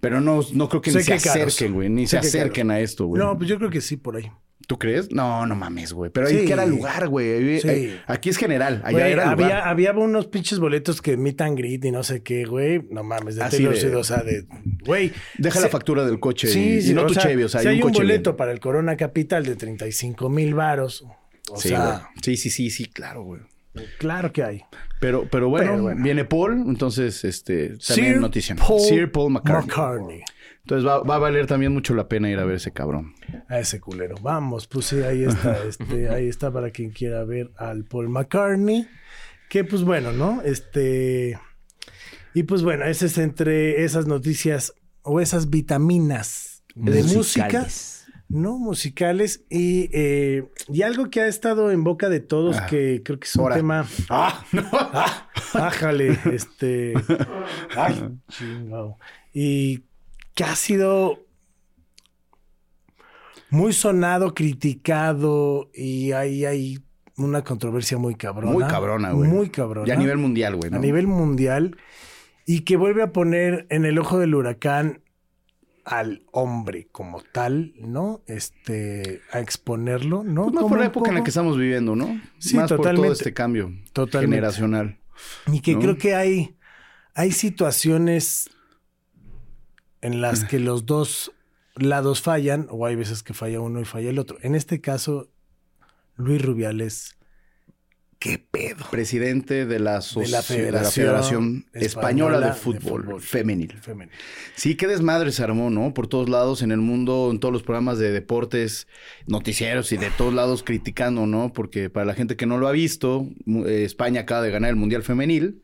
[SPEAKER 3] Pero no, no creo que
[SPEAKER 1] Sé
[SPEAKER 3] ni se
[SPEAKER 1] que
[SPEAKER 3] acerquen, güey, ni
[SPEAKER 1] Sé
[SPEAKER 3] se
[SPEAKER 1] que
[SPEAKER 3] acerquen
[SPEAKER 1] caros.
[SPEAKER 3] a esto, güey.
[SPEAKER 1] No, pues yo creo que sí, por ahí.
[SPEAKER 3] ¿Tú crees? No, no mames, güey. Pero ahí
[SPEAKER 1] Sí.
[SPEAKER 3] que era lugar, güey.
[SPEAKER 1] Sí.
[SPEAKER 3] Aquí es general, allá
[SPEAKER 1] Güey,
[SPEAKER 3] era lugar.
[SPEAKER 1] había, había unos pinches boletos que meet and greet y no sé qué, güey. No mames, de
[SPEAKER 3] Así de-
[SPEAKER 1] o sea, de... Güey.
[SPEAKER 3] Deja
[SPEAKER 1] se-
[SPEAKER 3] la factura del coche
[SPEAKER 1] Sí,
[SPEAKER 3] y,
[SPEAKER 1] sí,
[SPEAKER 3] y no tu
[SPEAKER 1] sea,
[SPEAKER 3] Chevy, o sea,
[SPEAKER 1] si
[SPEAKER 3] hay
[SPEAKER 1] hay
[SPEAKER 3] un
[SPEAKER 1] un
[SPEAKER 3] coche
[SPEAKER 1] boleto
[SPEAKER 3] bien.
[SPEAKER 1] para el Corona Capital de 35 mil varos. O
[SPEAKER 3] sí,
[SPEAKER 1] sea,
[SPEAKER 3] güey. Sí, sí, sí, sí, claro, güey.
[SPEAKER 1] claro que hay.
[SPEAKER 3] Pero, pero bueno,
[SPEAKER 1] Pero bueno.
[SPEAKER 3] viene Paul, entonces, este, también
[SPEAKER 1] Sir
[SPEAKER 3] noticia.
[SPEAKER 1] Paul
[SPEAKER 3] Sir Paul McCartney.
[SPEAKER 1] McCartney.
[SPEAKER 3] Entonces va, va a valer también mucho la pena ir a ver ese cabrón.
[SPEAKER 1] A ese culero. Vamos, pues sí, ahí está, este, ahí está para quien quiera ver al Paul McCartney. Que pues bueno, ¿no? Este. Y pues bueno, ese es entre esas noticias o esas vitaminas de música,
[SPEAKER 2] Musicales.
[SPEAKER 1] no musicales. Y, eh, y algo que ha estado en boca de todos,
[SPEAKER 3] Ah,
[SPEAKER 1] que creo que es un tema.
[SPEAKER 3] ¡Ah! No.
[SPEAKER 1] Ájale, este. Ay, chingado. Y que ha sido muy sonado, criticado y ahí hay una controversia muy cabrona.
[SPEAKER 3] Muy cabrona, güey.
[SPEAKER 1] Muy cabrona.
[SPEAKER 3] Y a nivel mundial, güey. ¿no?
[SPEAKER 1] A nivel mundial. Y que vuelve a poner en el ojo del huracán al hombre como tal, ¿no? Este, a exponerlo, ¿no?
[SPEAKER 3] Pues más por la época en la que estamos viviendo, ¿no?
[SPEAKER 1] Sí,
[SPEAKER 3] más por todo este cambio
[SPEAKER 1] Totalmente.
[SPEAKER 3] generacional.
[SPEAKER 1] Y que
[SPEAKER 3] ¿no?
[SPEAKER 1] creo que hay, hay situaciones en las que los dos lados fallan, o hay veces que falla uno y falla el otro. En este caso, Luis Rubiales, ¿qué pedo?
[SPEAKER 3] Presidente de la,
[SPEAKER 1] De la
[SPEAKER 3] de la
[SPEAKER 1] Federación
[SPEAKER 3] Española,
[SPEAKER 1] Española
[SPEAKER 3] de
[SPEAKER 1] de
[SPEAKER 3] Fútbol. Femenil. Sí, qué desmadre se armó, ¿no? Por todos lados en el mundo, en todos los programas de deportes, noticieros y de todos lados criticando, ¿no? Porque para la gente que no lo ha visto, eh, España acaba de ganar el Mundial Femenil.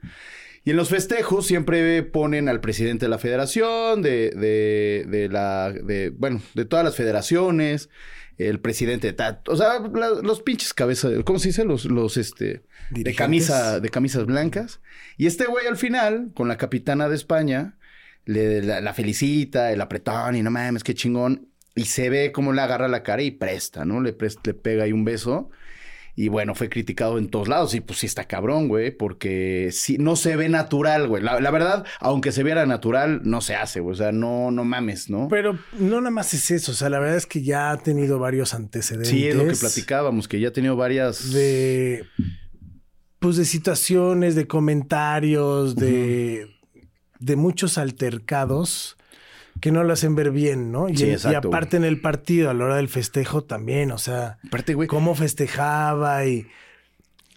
[SPEAKER 3] Y en los festejos siempre ponen al presidente de la federación, de, de, de la, de, bueno, de todas las federaciones, el presidente de ta- o sea, la- los pinches cabezas, ¿cómo se dice? Los, los, este, de camisa, de camisas blancas. Y este güey al final, con la capitana de España, le, la, la felicita, el apretón y no mames, qué chingón. Y se ve cómo le agarra la cara y presta, ¿no? Le, presta, le pega ahí un beso. Y bueno, fue criticado en todos lados. Y pues sí está cabrón, güey, porque sí, no se ve natural, güey. La, la verdad, aunque se viera natural, no se hace, güey. O sea, no, no mames, ¿no?
[SPEAKER 1] Pero no nada más es eso, o sea, la verdad es que ya ha tenido varios antecedentes.
[SPEAKER 3] sí, es lo que platicábamos, que ya ha tenido varias...
[SPEAKER 1] de pues de situaciones, de comentarios, de, de muchos altercados que no lo hacen ver bien, ¿no? Y,
[SPEAKER 3] Sí,
[SPEAKER 1] en- y
[SPEAKER 3] exacto,
[SPEAKER 1] aparte en el partido, a la hora del festejo también, o sea,
[SPEAKER 3] Aparte, güey,
[SPEAKER 1] cómo festejaba y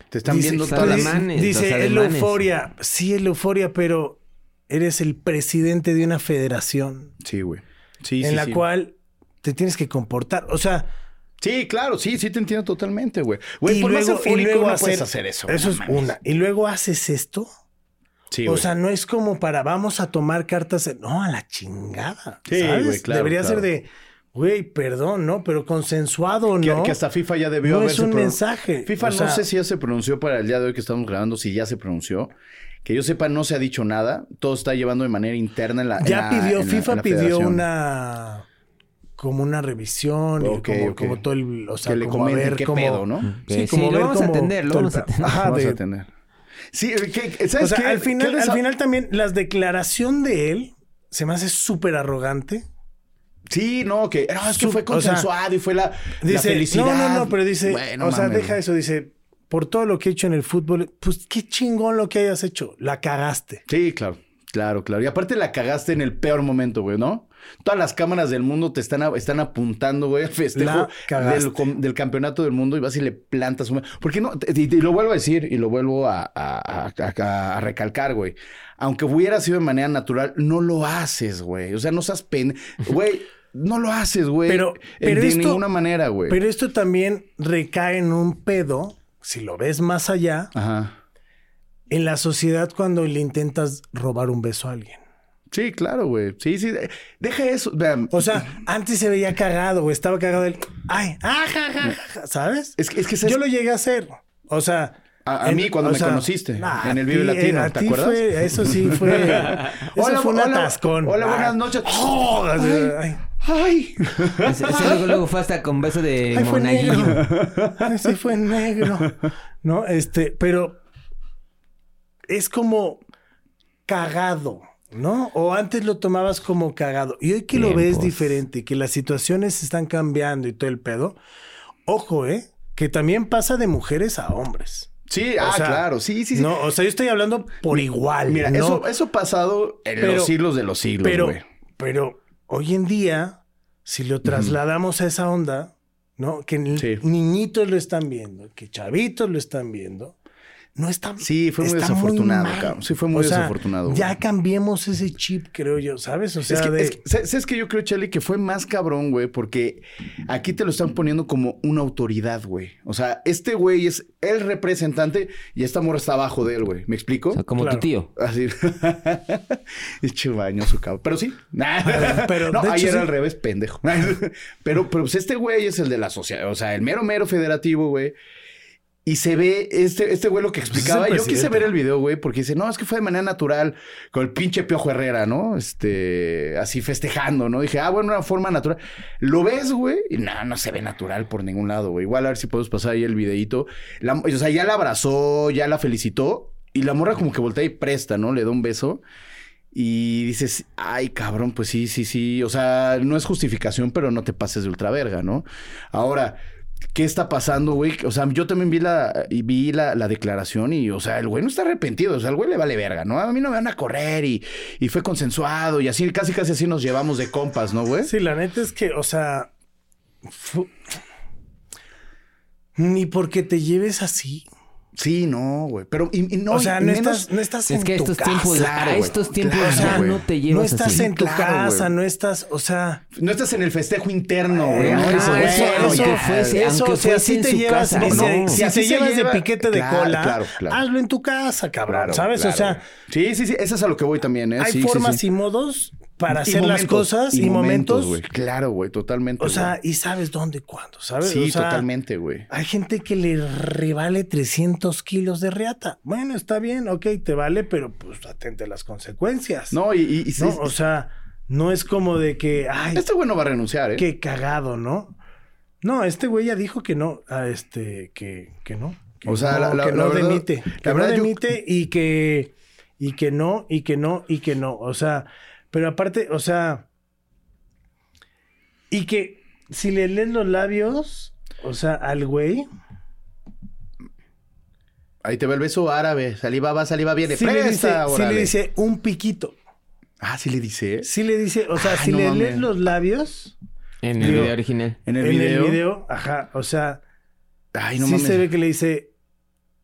[SPEAKER 3] te están
[SPEAKER 1] dice,
[SPEAKER 3] viendo
[SPEAKER 2] los
[SPEAKER 3] todas las...
[SPEAKER 1] dice, es la
[SPEAKER 2] ademanes".
[SPEAKER 1] euforia, sí es la euforia, pero eres el presidente de una federación
[SPEAKER 3] Sí, güey. Sí,
[SPEAKER 1] en
[SPEAKER 3] sí,
[SPEAKER 1] la
[SPEAKER 3] sí.
[SPEAKER 1] cual te tienes que comportar, o sea,
[SPEAKER 3] Sí, claro, sí, sí te entiendo totalmente, güey. Güey,
[SPEAKER 1] y
[SPEAKER 3] por más
[SPEAKER 1] luego, y
[SPEAKER 3] eufórico
[SPEAKER 1] luego
[SPEAKER 3] no
[SPEAKER 1] hacer,
[SPEAKER 3] puedes hacer eso.
[SPEAKER 1] Eso
[SPEAKER 3] no
[SPEAKER 1] es
[SPEAKER 3] mames.
[SPEAKER 1] una. Y luego haces esto.
[SPEAKER 3] Sí,
[SPEAKER 1] o sea, no es como para vamos a tomar cartas. en- No, a la chingada.
[SPEAKER 3] Sí,
[SPEAKER 1] ¿sabes?
[SPEAKER 3] güey, claro,
[SPEAKER 1] Debería
[SPEAKER 3] claro.
[SPEAKER 1] ser de, güey, perdón, ¿no? Pero consensuado,
[SPEAKER 3] que,
[SPEAKER 1] ¿no?
[SPEAKER 3] que hasta FIFA ya debió
[SPEAKER 1] No
[SPEAKER 3] haberse
[SPEAKER 1] es un mensaje.
[SPEAKER 3] FIFA
[SPEAKER 1] O
[SPEAKER 3] no sé si ya se pronunció para el día de hoy que estamos grabando, si ya se pronunció. Que yo sepa, no se ha dicho nada. Todo está llevando de manera interna en la. en
[SPEAKER 1] Ya
[SPEAKER 3] la-
[SPEAKER 1] pidió,
[SPEAKER 3] en la-
[SPEAKER 1] FIFA
[SPEAKER 3] en la
[SPEAKER 1] pidió una. Como una revisión. y
[SPEAKER 3] Ok,
[SPEAKER 1] como, todo el. O sea,
[SPEAKER 3] que le
[SPEAKER 1] como a
[SPEAKER 3] comenten
[SPEAKER 1] ver
[SPEAKER 3] qué
[SPEAKER 1] cómo-
[SPEAKER 3] pedo, ¿no?
[SPEAKER 1] Sí,
[SPEAKER 2] sí,
[SPEAKER 1] como
[SPEAKER 2] lo
[SPEAKER 1] ver
[SPEAKER 2] vamos a
[SPEAKER 1] cómo
[SPEAKER 2] atender, lo vamos a
[SPEAKER 1] pedo.
[SPEAKER 2] atender.
[SPEAKER 1] Ajá,
[SPEAKER 3] Lo
[SPEAKER 1] de-
[SPEAKER 3] a tener. Sí, que,
[SPEAKER 1] O
[SPEAKER 3] ¿sabes
[SPEAKER 1] sea,
[SPEAKER 3] qué?
[SPEAKER 1] al final,
[SPEAKER 3] ¿Qué les
[SPEAKER 1] al final también la declaración de él se me hace súper arrogante.
[SPEAKER 3] Sí, no, que no, es que fue
[SPEAKER 1] o sea,
[SPEAKER 3] consensuado y fue la, la
[SPEAKER 1] Dice,
[SPEAKER 3] felicidad.
[SPEAKER 1] no, no, no, pero dice,
[SPEAKER 3] Bueno,
[SPEAKER 1] o sea, deja eso, dice, por todo lo que he hecho en el fútbol, pues qué chingón lo que hayas hecho, la cagaste.
[SPEAKER 3] Sí, claro. Claro, claro. Y aparte la cagaste en el peor momento, güey, ¿no? Todas las cámaras del mundo te están, a- están apuntando, güey, al festejo del, campeonato del mundo y vas y le plantas un... ¿Por qué no? Y, y lo vuelvo a decir y lo vuelvo a, recalcar, güey. Aunque hubiera sido de manera natural, no lo haces, güey. O sea, no seas pen... Güey, no lo haces, güey.
[SPEAKER 1] Pero- pero
[SPEAKER 3] de
[SPEAKER 1] esto-
[SPEAKER 3] ninguna manera, güey.
[SPEAKER 1] Pero esto también recae en un pedo, si lo ves más allá,
[SPEAKER 3] Ajá.
[SPEAKER 1] en la sociedad cuando le intentas robar un beso a alguien.
[SPEAKER 3] Sí, claro, güey. Sí, sí. Deja eso. Vean.
[SPEAKER 1] O sea, antes se veía cagado, o estaba cagado el, ay, ah, ja, ja, ja, ja", ¿sabes?
[SPEAKER 3] Es que, es que ¿sabes?
[SPEAKER 1] Yo lo llegué a hacer. O sea,
[SPEAKER 3] A- a
[SPEAKER 1] en-
[SPEAKER 3] mí cuando me conociste,
[SPEAKER 1] nah,
[SPEAKER 3] en el Vive
[SPEAKER 1] ti,
[SPEAKER 3] Latino,
[SPEAKER 1] a
[SPEAKER 3] ¿te acuerdas?
[SPEAKER 1] fue- eso sí fue. eso
[SPEAKER 3] Hola,
[SPEAKER 1] fue un
[SPEAKER 3] hola,
[SPEAKER 1] atascón.
[SPEAKER 3] hola, buenas
[SPEAKER 1] Ah,
[SPEAKER 3] noches.
[SPEAKER 1] oh, ay.
[SPEAKER 3] ¡Ay!
[SPEAKER 2] Ese, ese luego, luego fue hasta con beso de
[SPEAKER 1] Ay, fue
[SPEAKER 2] monaguillo.
[SPEAKER 1] sí fue negro. No, este, pero es como cagado, ¿no? O antes lo tomabas como cagado. Y hoy que lo ves diferente, que las situaciones están cambiando y todo el pedo, ojo, ¿eh? Que también pasa de mujeres a hombres.
[SPEAKER 3] Sí,
[SPEAKER 1] O
[SPEAKER 3] ah,
[SPEAKER 1] sea,
[SPEAKER 3] claro. Sí, sí, sí.
[SPEAKER 1] No, o sea, yo estoy hablando por igual.
[SPEAKER 3] Mira,
[SPEAKER 1] ¿no?
[SPEAKER 3] eso, eso ha pasado en
[SPEAKER 1] Pero-
[SPEAKER 3] los siglos de los siglos,
[SPEAKER 1] pero, pero hoy en día, si lo trasladamos a esa onda, ¿no? Que
[SPEAKER 3] Sí.
[SPEAKER 1] niñitos lo están viendo, que chavitos lo están viendo. No está
[SPEAKER 3] Sí, fue muy desafortunado, cabrón. Sí, fue muy
[SPEAKER 1] O sea,
[SPEAKER 3] desafortunado, güey.
[SPEAKER 1] Ya cambiemos ese chip, creo yo, ¿sabes? O sea,
[SPEAKER 3] es que,
[SPEAKER 1] de-
[SPEAKER 3] es que- ¿sabes que yo creo, Charlie, que fue más cabrón, güey? Porque aquí te lo están poniendo como una autoridad, güey. O sea, este güey es el representante y esta morra está abajo de él, güey. ¿Me explico?
[SPEAKER 2] O sea, como
[SPEAKER 1] Claro.
[SPEAKER 2] tu tío.
[SPEAKER 3] Así. es chivañoso, cabrón. Pero sí.
[SPEAKER 1] pero
[SPEAKER 3] no,
[SPEAKER 1] de
[SPEAKER 3] ahí
[SPEAKER 1] hecho
[SPEAKER 3] era
[SPEAKER 1] sí.
[SPEAKER 3] al revés, pendejo. pero, pero pues este güey es el de la sociedad. O sea, el mero, mero federativo, güey. Y se ve este, este güey lo que explicaba.
[SPEAKER 1] el
[SPEAKER 3] Yo quise ver el video, güey, porque dice, no, es que fue de manera natural con el pinche Piojo Herrera, ¿no? Este, así festejando, ¿no? Dije, ah, bueno, una forma natural. Lo ves, güey, y no, no se ve natural por ningún lado, güey. Igual a ver si podemos pasar ahí el videito. La- o sea, ya la abrazó, ya la felicitó y la morra como que voltea y presta, ¿no? Le da un beso. Y dices, ay, cabrón, pues sí, sí, sí. O sea, no es justificación, pero no te pases de ultraverga, ¿no? Ahora, ¿qué está pasando, güey? O sea, yo también vi la, vi la, la declaración y, o sea, el güey no está arrepentido. O sea, el güey le vale verga, ¿no? A mí no me van a correr y, y fue consensuado y así, casi, casi así nos llevamos de compas, ¿no, güey?
[SPEAKER 1] Sí, la neta es que, o sea, ni porque te lleves así.
[SPEAKER 3] Sí, no, güey. Pero, y, y no,
[SPEAKER 1] o sea,
[SPEAKER 3] y
[SPEAKER 1] no,
[SPEAKER 3] menos-
[SPEAKER 1] estás, no estás
[SPEAKER 2] Es
[SPEAKER 1] en
[SPEAKER 2] que
[SPEAKER 1] tu
[SPEAKER 2] estos
[SPEAKER 1] casa.
[SPEAKER 2] tiempos,
[SPEAKER 3] claro,
[SPEAKER 2] a estos tiempos
[SPEAKER 3] Claro,
[SPEAKER 1] O sea,
[SPEAKER 2] ya
[SPEAKER 3] güey.
[SPEAKER 2] no te
[SPEAKER 1] no
[SPEAKER 2] llevas
[SPEAKER 1] estás
[SPEAKER 2] así.
[SPEAKER 1] en tu
[SPEAKER 3] Claro,
[SPEAKER 1] casa,
[SPEAKER 3] güey.
[SPEAKER 1] no estás, o sea,
[SPEAKER 3] No estás en el festejo interno, güey. ¿no?
[SPEAKER 2] Eso-
[SPEAKER 3] bueno,
[SPEAKER 2] eso
[SPEAKER 3] ya,
[SPEAKER 2] fuese-
[SPEAKER 1] eso,
[SPEAKER 2] aunque
[SPEAKER 1] si así
[SPEAKER 2] en
[SPEAKER 1] te
[SPEAKER 2] su
[SPEAKER 1] llevas,
[SPEAKER 2] casa.
[SPEAKER 1] si,
[SPEAKER 3] No,
[SPEAKER 1] si
[SPEAKER 3] si
[SPEAKER 1] así
[SPEAKER 3] así se
[SPEAKER 1] llevas de piquete de
[SPEAKER 3] Claro,
[SPEAKER 1] cola,
[SPEAKER 3] claro, claro.
[SPEAKER 1] hazlo en tu casa, cabrón,
[SPEAKER 3] Claro,
[SPEAKER 1] ¿sabes?
[SPEAKER 3] claro,
[SPEAKER 1] o sea.
[SPEAKER 3] Sí, sí, sí. Eso es a lo que voy también, ¿eh?
[SPEAKER 1] hay
[SPEAKER 3] Sí, sí,
[SPEAKER 1] formas
[SPEAKER 3] sí.
[SPEAKER 1] y modos para hacer las cosas y, momentos.
[SPEAKER 3] Claro, güey, totalmente.
[SPEAKER 1] o sea, y sabes dónde y cuándo, ¿sabes?
[SPEAKER 3] sí,
[SPEAKER 1] O sea,
[SPEAKER 3] totalmente, güey.
[SPEAKER 1] Hay gente que le revale 300 kilos de reata. Bueno, está bien, ok, te vale, pero pues atente a las consecuencias.
[SPEAKER 3] No, y, y- y sí,
[SPEAKER 1] ¿no? O sea, no es como de que, ay,
[SPEAKER 3] este güey no va a renunciar, ¿eh?
[SPEAKER 1] qué cagado, ¿no? No, este güey ya dijo que no, a este, que, que no. Que
[SPEAKER 3] O sea,
[SPEAKER 1] no,
[SPEAKER 3] la- la-
[SPEAKER 1] que
[SPEAKER 3] la
[SPEAKER 1] no
[SPEAKER 3] verdad-
[SPEAKER 1] demite.
[SPEAKER 3] la
[SPEAKER 1] Que no
[SPEAKER 3] verdad yo-
[SPEAKER 1] demite y que, y que no, y que no, y que no. O sea, pero aparte, o sea, y que si le lees los labios, o sea, al güey,
[SPEAKER 3] Ahí te va el beso árabe. Saliva va, saliva viene.
[SPEAKER 1] sí le, dice, sí le dice un piquito.
[SPEAKER 3] Ah, sí le dice.
[SPEAKER 1] Sí le dice, o sea,
[SPEAKER 3] Ay,
[SPEAKER 1] si
[SPEAKER 3] no
[SPEAKER 1] le
[SPEAKER 3] mames.
[SPEAKER 1] lees los labios
[SPEAKER 2] En el
[SPEAKER 1] Digo,
[SPEAKER 2] video original.
[SPEAKER 3] En el
[SPEAKER 1] en
[SPEAKER 3] video.
[SPEAKER 1] el video, ajá, o sea,
[SPEAKER 3] Ay, no
[SPEAKER 1] sí
[SPEAKER 3] mames.
[SPEAKER 1] se ve que le dice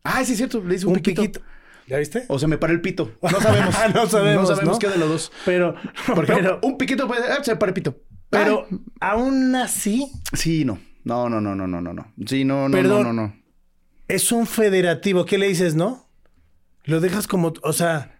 [SPEAKER 3] Ay, sí es cierto. Le dice un,
[SPEAKER 1] un
[SPEAKER 3] piquito.
[SPEAKER 1] piquito. ¿Ya viste?
[SPEAKER 3] O se me para el pito. No sabemos.
[SPEAKER 1] No sabemos,
[SPEAKER 3] No sabemos
[SPEAKER 1] ¿no?
[SPEAKER 3] qué de los dos.
[SPEAKER 1] Pero,
[SPEAKER 3] Porque
[SPEAKER 1] pero,
[SPEAKER 3] un piquito puede... Ah, se me para el pito.
[SPEAKER 1] pero
[SPEAKER 3] Ay.
[SPEAKER 1] aún así
[SPEAKER 3] Sí, no. No, no, no, no, no, no, no. Sí, no, no,
[SPEAKER 1] Perdón.
[SPEAKER 3] no, no, no.
[SPEAKER 1] es un federativo. ¿Qué le dices, no? Lo dejas como, o sea,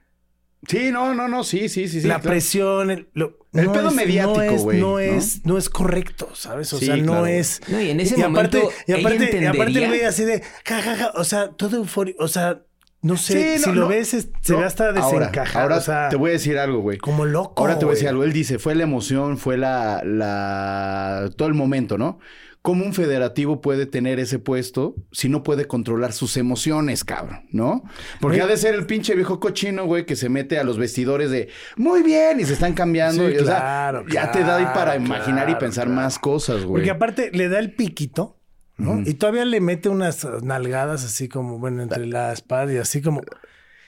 [SPEAKER 3] Sí, no, no, no. Sí, sí, sí, sí.
[SPEAKER 1] la
[SPEAKER 3] claro.
[SPEAKER 1] presión, el, lo-
[SPEAKER 3] El pedo mediático,
[SPEAKER 1] no es,
[SPEAKER 3] güey,
[SPEAKER 1] no
[SPEAKER 3] ¿no?
[SPEAKER 1] es, no es correcto, ¿sabes? O
[SPEAKER 3] Sí,
[SPEAKER 1] sea, no
[SPEAKER 3] claro.
[SPEAKER 1] es.
[SPEAKER 2] No, y en ese
[SPEAKER 1] aparte,
[SPEAKER 2] momento
[SPEAKER 1] y aparte,
[SPEAKER 2] ella
[SPEAKER 1] y aparte el güey así de, ja, ja, ja, o sea, todo euforia, o sea, no sé,
[SPEAKER 3] Sí,
[SPEAKER 1] si
[SPEAKER 3] no,
[SPEAKER 1] lo
[SPEAKER 3] no.
[SPEAKER 1] ves, es- se ve hasta
[SPEAKER 3] ahora,
[SPEAKER 1] desencajado,
[SPEAKER 3] Ahora
[SPEAKER 1] o sea,
[SPEAKER 3] te voy a decir algo, güey.
[SPEAKER 1] como loco.
[SPEAKER 3] Ahora te voy a decir algo. Él dice, fue la emoción, fue la, la, todo el momento, ¿no? ¿Cómo un federativo puede tener ese puesto si no puede controlar sus emociones, cabrón? ¿No? Porque ha de ser el pinche viejo cochino, güey, que se mete a los vestidores de muy bien y se están cambiando.
[SPEAKER 1] Sí,
[SPEAKER 3] y, o sea,
[SPEAKER 1] claro,
[SPEAKER 3] ya te da ahí para
[SPEAKER 1] claro,
[SPEAKER 3] imaginar y
[SPEAKER 1] claro,
[SPEAKER 3] pensar
[SPEAKER 1] claro.
[SPEAKER 3] más cosas, güey.
[SPEAKER 1] Porque aparte le da el piquito, ¿no? Y todavía le mete unas nalgadas así como, bueno, entre la espada y así como.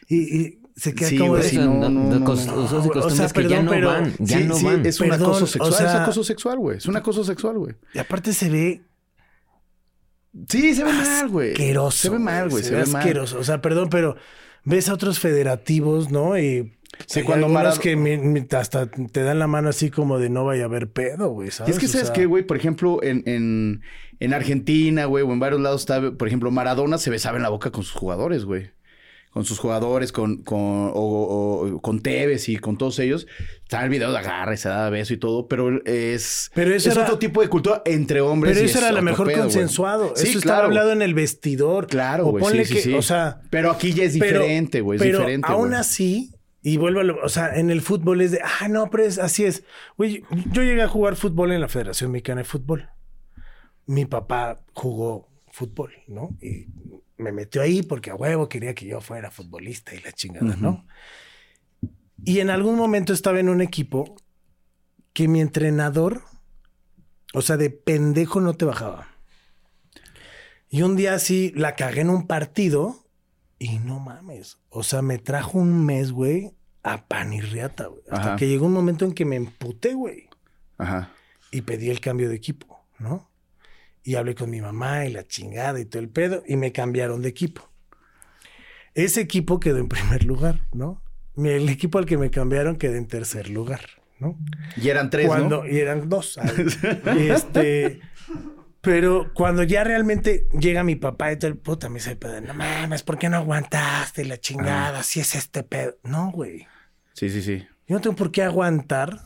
[SPEAKER 1] Y, y se queda
[SPEAKER 3] Sí,
[SPEAKER 1] como de.
[SPEAKER 3] sí,
[SPEAKER 2] Eso,
[SPEAKER 3] no,
[SPEAKER 2] no,
[SPEAKER 3] no,
[SPEAKER 2] usos y
[SPEAKER 1] O sea,
[SPEAKER 2] costumbres que ya
[SPEAKER 1] perdón,
[SPEAKER 2] no
[SPEAKER 1] pero-
[SPEAKER 2] van, ya
[SPEAKER 3] sí,
[SPEAKER 2] no
[SPEAKER 3] sí,
[SPEAKER 2] van.
[SPEAKER 3] es un
[SPEAKER 1] Perdón,
[SPEAKER 3] acoso
[SPEAKER 1] o
[SPEAKER 3] sexual. es
[SPEAKER 1] sea-
[SPEAKER 3] acoso sexual, güey. Es un acoso sexual, güey.
[SPEAKER 1] Y aparte se ve
[SPEAKER 3] Sí, se ve mal, güey.
[SPEAKER 1] asqueroso.
[SPEAKER 3] Se ve mal, güey. Se, ve mal.
[SPEAKER 1] asqueroso. O sea, perdón, pero ves a otros federativos, ¿no? Y.
[SPEAKER 3] Sí, cuando Marado-
[SPEAKER 1] que mi- mi- hasta te dan la mano así como de no vaya a haber pedo, güey.
[SPEAKER 3] Y
[SPEAKER 1] ¿sabes?
[SPEAKER 3] es que,
[SPEAKER 1] O
[SPEAKER 3] ¿sabes
[SPEAKER 1] sea,
[SPEAKER 3] qué, güey? Por ejemplo, en, en, en Argentina, güey, o en varios lados está, por ejemplo, Maradona se besaba en la boca con sus jugadores, güey. Con sus jugadores, con, con, o, con Tevez y con todos ellos. Está el video de agarra y se da beso y todo, pero es,
[SPEAKER 1] Pero eso
[SPEAKER 3] es
[SPEAKER 1] era-
[SPEAKER 3] otro tipo de cultura entre hombres.
[SPEAKER 1] Pero
[SPEAKER 3] y
[SPEAKER 1] eso
[SPEAKER 3] es
[SPEAKER 1] era lo mejor
[SPEAKER 3] pedo,
[SPEAKER 1] consensuado.
[SPEAKER 3] Sí,
[SPEAKER 1] eso estaba
[SPEAKER 3] claro.
[SPEAKER 1] hablado en el vestidor.
[SPEAKER 3] Claro, güey.
[SPEAKER 1] ponle
[SPEAKER 3] sí, sí,
[SPEAKER 1] o sea,
[SPEAKER 3] Pero aquí ya es diferente, güey. Es
[SPEAKER 1] pero
[SPEAKER 3] diferente,
[SPEAKER 1] aún así, y vuelvo a lo, o sea, en el fútbol es de, ah, no, pero es, así es. Güey, yo llegué a jugar fútbol en la Federación Mexicana de Fútbol. Mi papá jugó fútbol, ¿no? Y me metió ahí porque a huevo quería que yo fuera futbolista y la chingada, ¿no? Y en algún momento estaba en un equipo que mi entrenador, o sea, de pendejo no te bajaba. Y un día así la cagué en un partido y no mames. O sea, me trajo un mes, güey, a pan y riata, güey. Hasta
[SPEAKER 3] Ajá.
[SPEAKER 1] que llegó un momento en que me emputé, güey.
[SPEAKER 3] Ajá.
[SPEAKER 1] Y pedí el cambio de equipo, ¿no? Y hablé con mi mamá y la chingada y todo el pedo y me cambiaron de equipo. Ese equipo quedó en primer lugar, ¿no? El equipo al que me cambiaron quedó en tercer lugar, ¿no?
[SPEAKER 3] Y eran tres,
[SPEAKER 1] cuando,
[SPEAKER 3] ¿no?
[SPEAKER 1] Y eran dos. este, pero cuando ya realmente llega mi papá y todo el puta, me dice, "Pero no mames, ¿por qué no aguantaste la chingada? Si es este pedo. No, güey.
[SPEAKER 3] Sí, sí, sí.
[SPEAKER 1] Yo no tengo por qué aguantar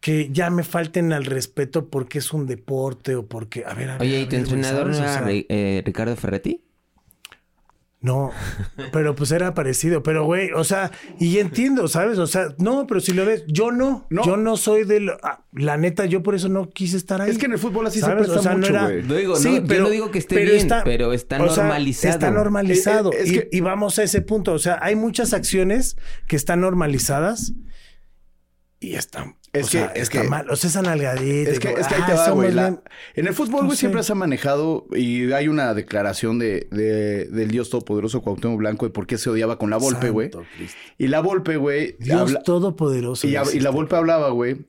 [SPEAKER 1] que ya me falten al respeto porque es un deporte o porque, a ver, a ver.
[SPEAKER 2] Oye, ¿y tu entrenador no era eh, Ricardo Ferretti?
[SPEAKER 1] No, pero pues era parecido. Pero, güey, o sea, y entiendo, ¿sabes? O sea, no, pero si lo ves, yo no.
[SPEAKER 3] No.
[SPEAKER 1] Yo no soy de... lo- ah, la neta, yo por eso no quise estar ahí.
[SPEAKER 3] Es que en el fútbol así se
[SPEAKER 1] ¿Sabes?
[SPEAKER 3] presta
[SPEAKER 1] O sea, no
[SPEAKER 3] mucho,
[SPEAKER 1] era-
[SPEAKER 3] güey.
[SPEAKER 2] No digo, no, yo no digo que esté bien, pero está
[SPEAKER 1] o sea,
[SPEAKER 2] normalizado.
[SPEAKER 1] está normalizado.
[SPEAKER 3] Eh, eh, es
[SPEAKER 1] y,
[SPEAKER 3] que-
[SPEAKER 1] y vamos a ese punto. O sea, hay muchas acciones que están normalizadas y están...
[SPEAKER 3] Es
[SPEAKER 1] o
[SPEAKER 3] que-
[SPEAKER 1] sea,
[SPEAKER 3] es
[SPEAKER 1] está
[SPEAKER 3] que-
[SPEAKER 1] mal. O sea, es analgadita.
[SPEAKER 3] Es que, es que ahí
[SPEAKER 1] ah,
[SPEAKER 3] te va, güey.
[SPEAKER 1] bien-
[SPEAKER 3] En el fútbol, güey, siempre se ha manejado y hay una declaración de, de- del Dios Todopoderoso Cuauhtémoc Blanco de por qué se odiaba con la Volpe, güey. Y la Volpe, güey,
[SPEAKER 1] Dios
[SPEAKER 3] habla-
[SPEAKER 1] todopoderoso.
[SPEAKER 3] y, y la Volpe hablaba, güey,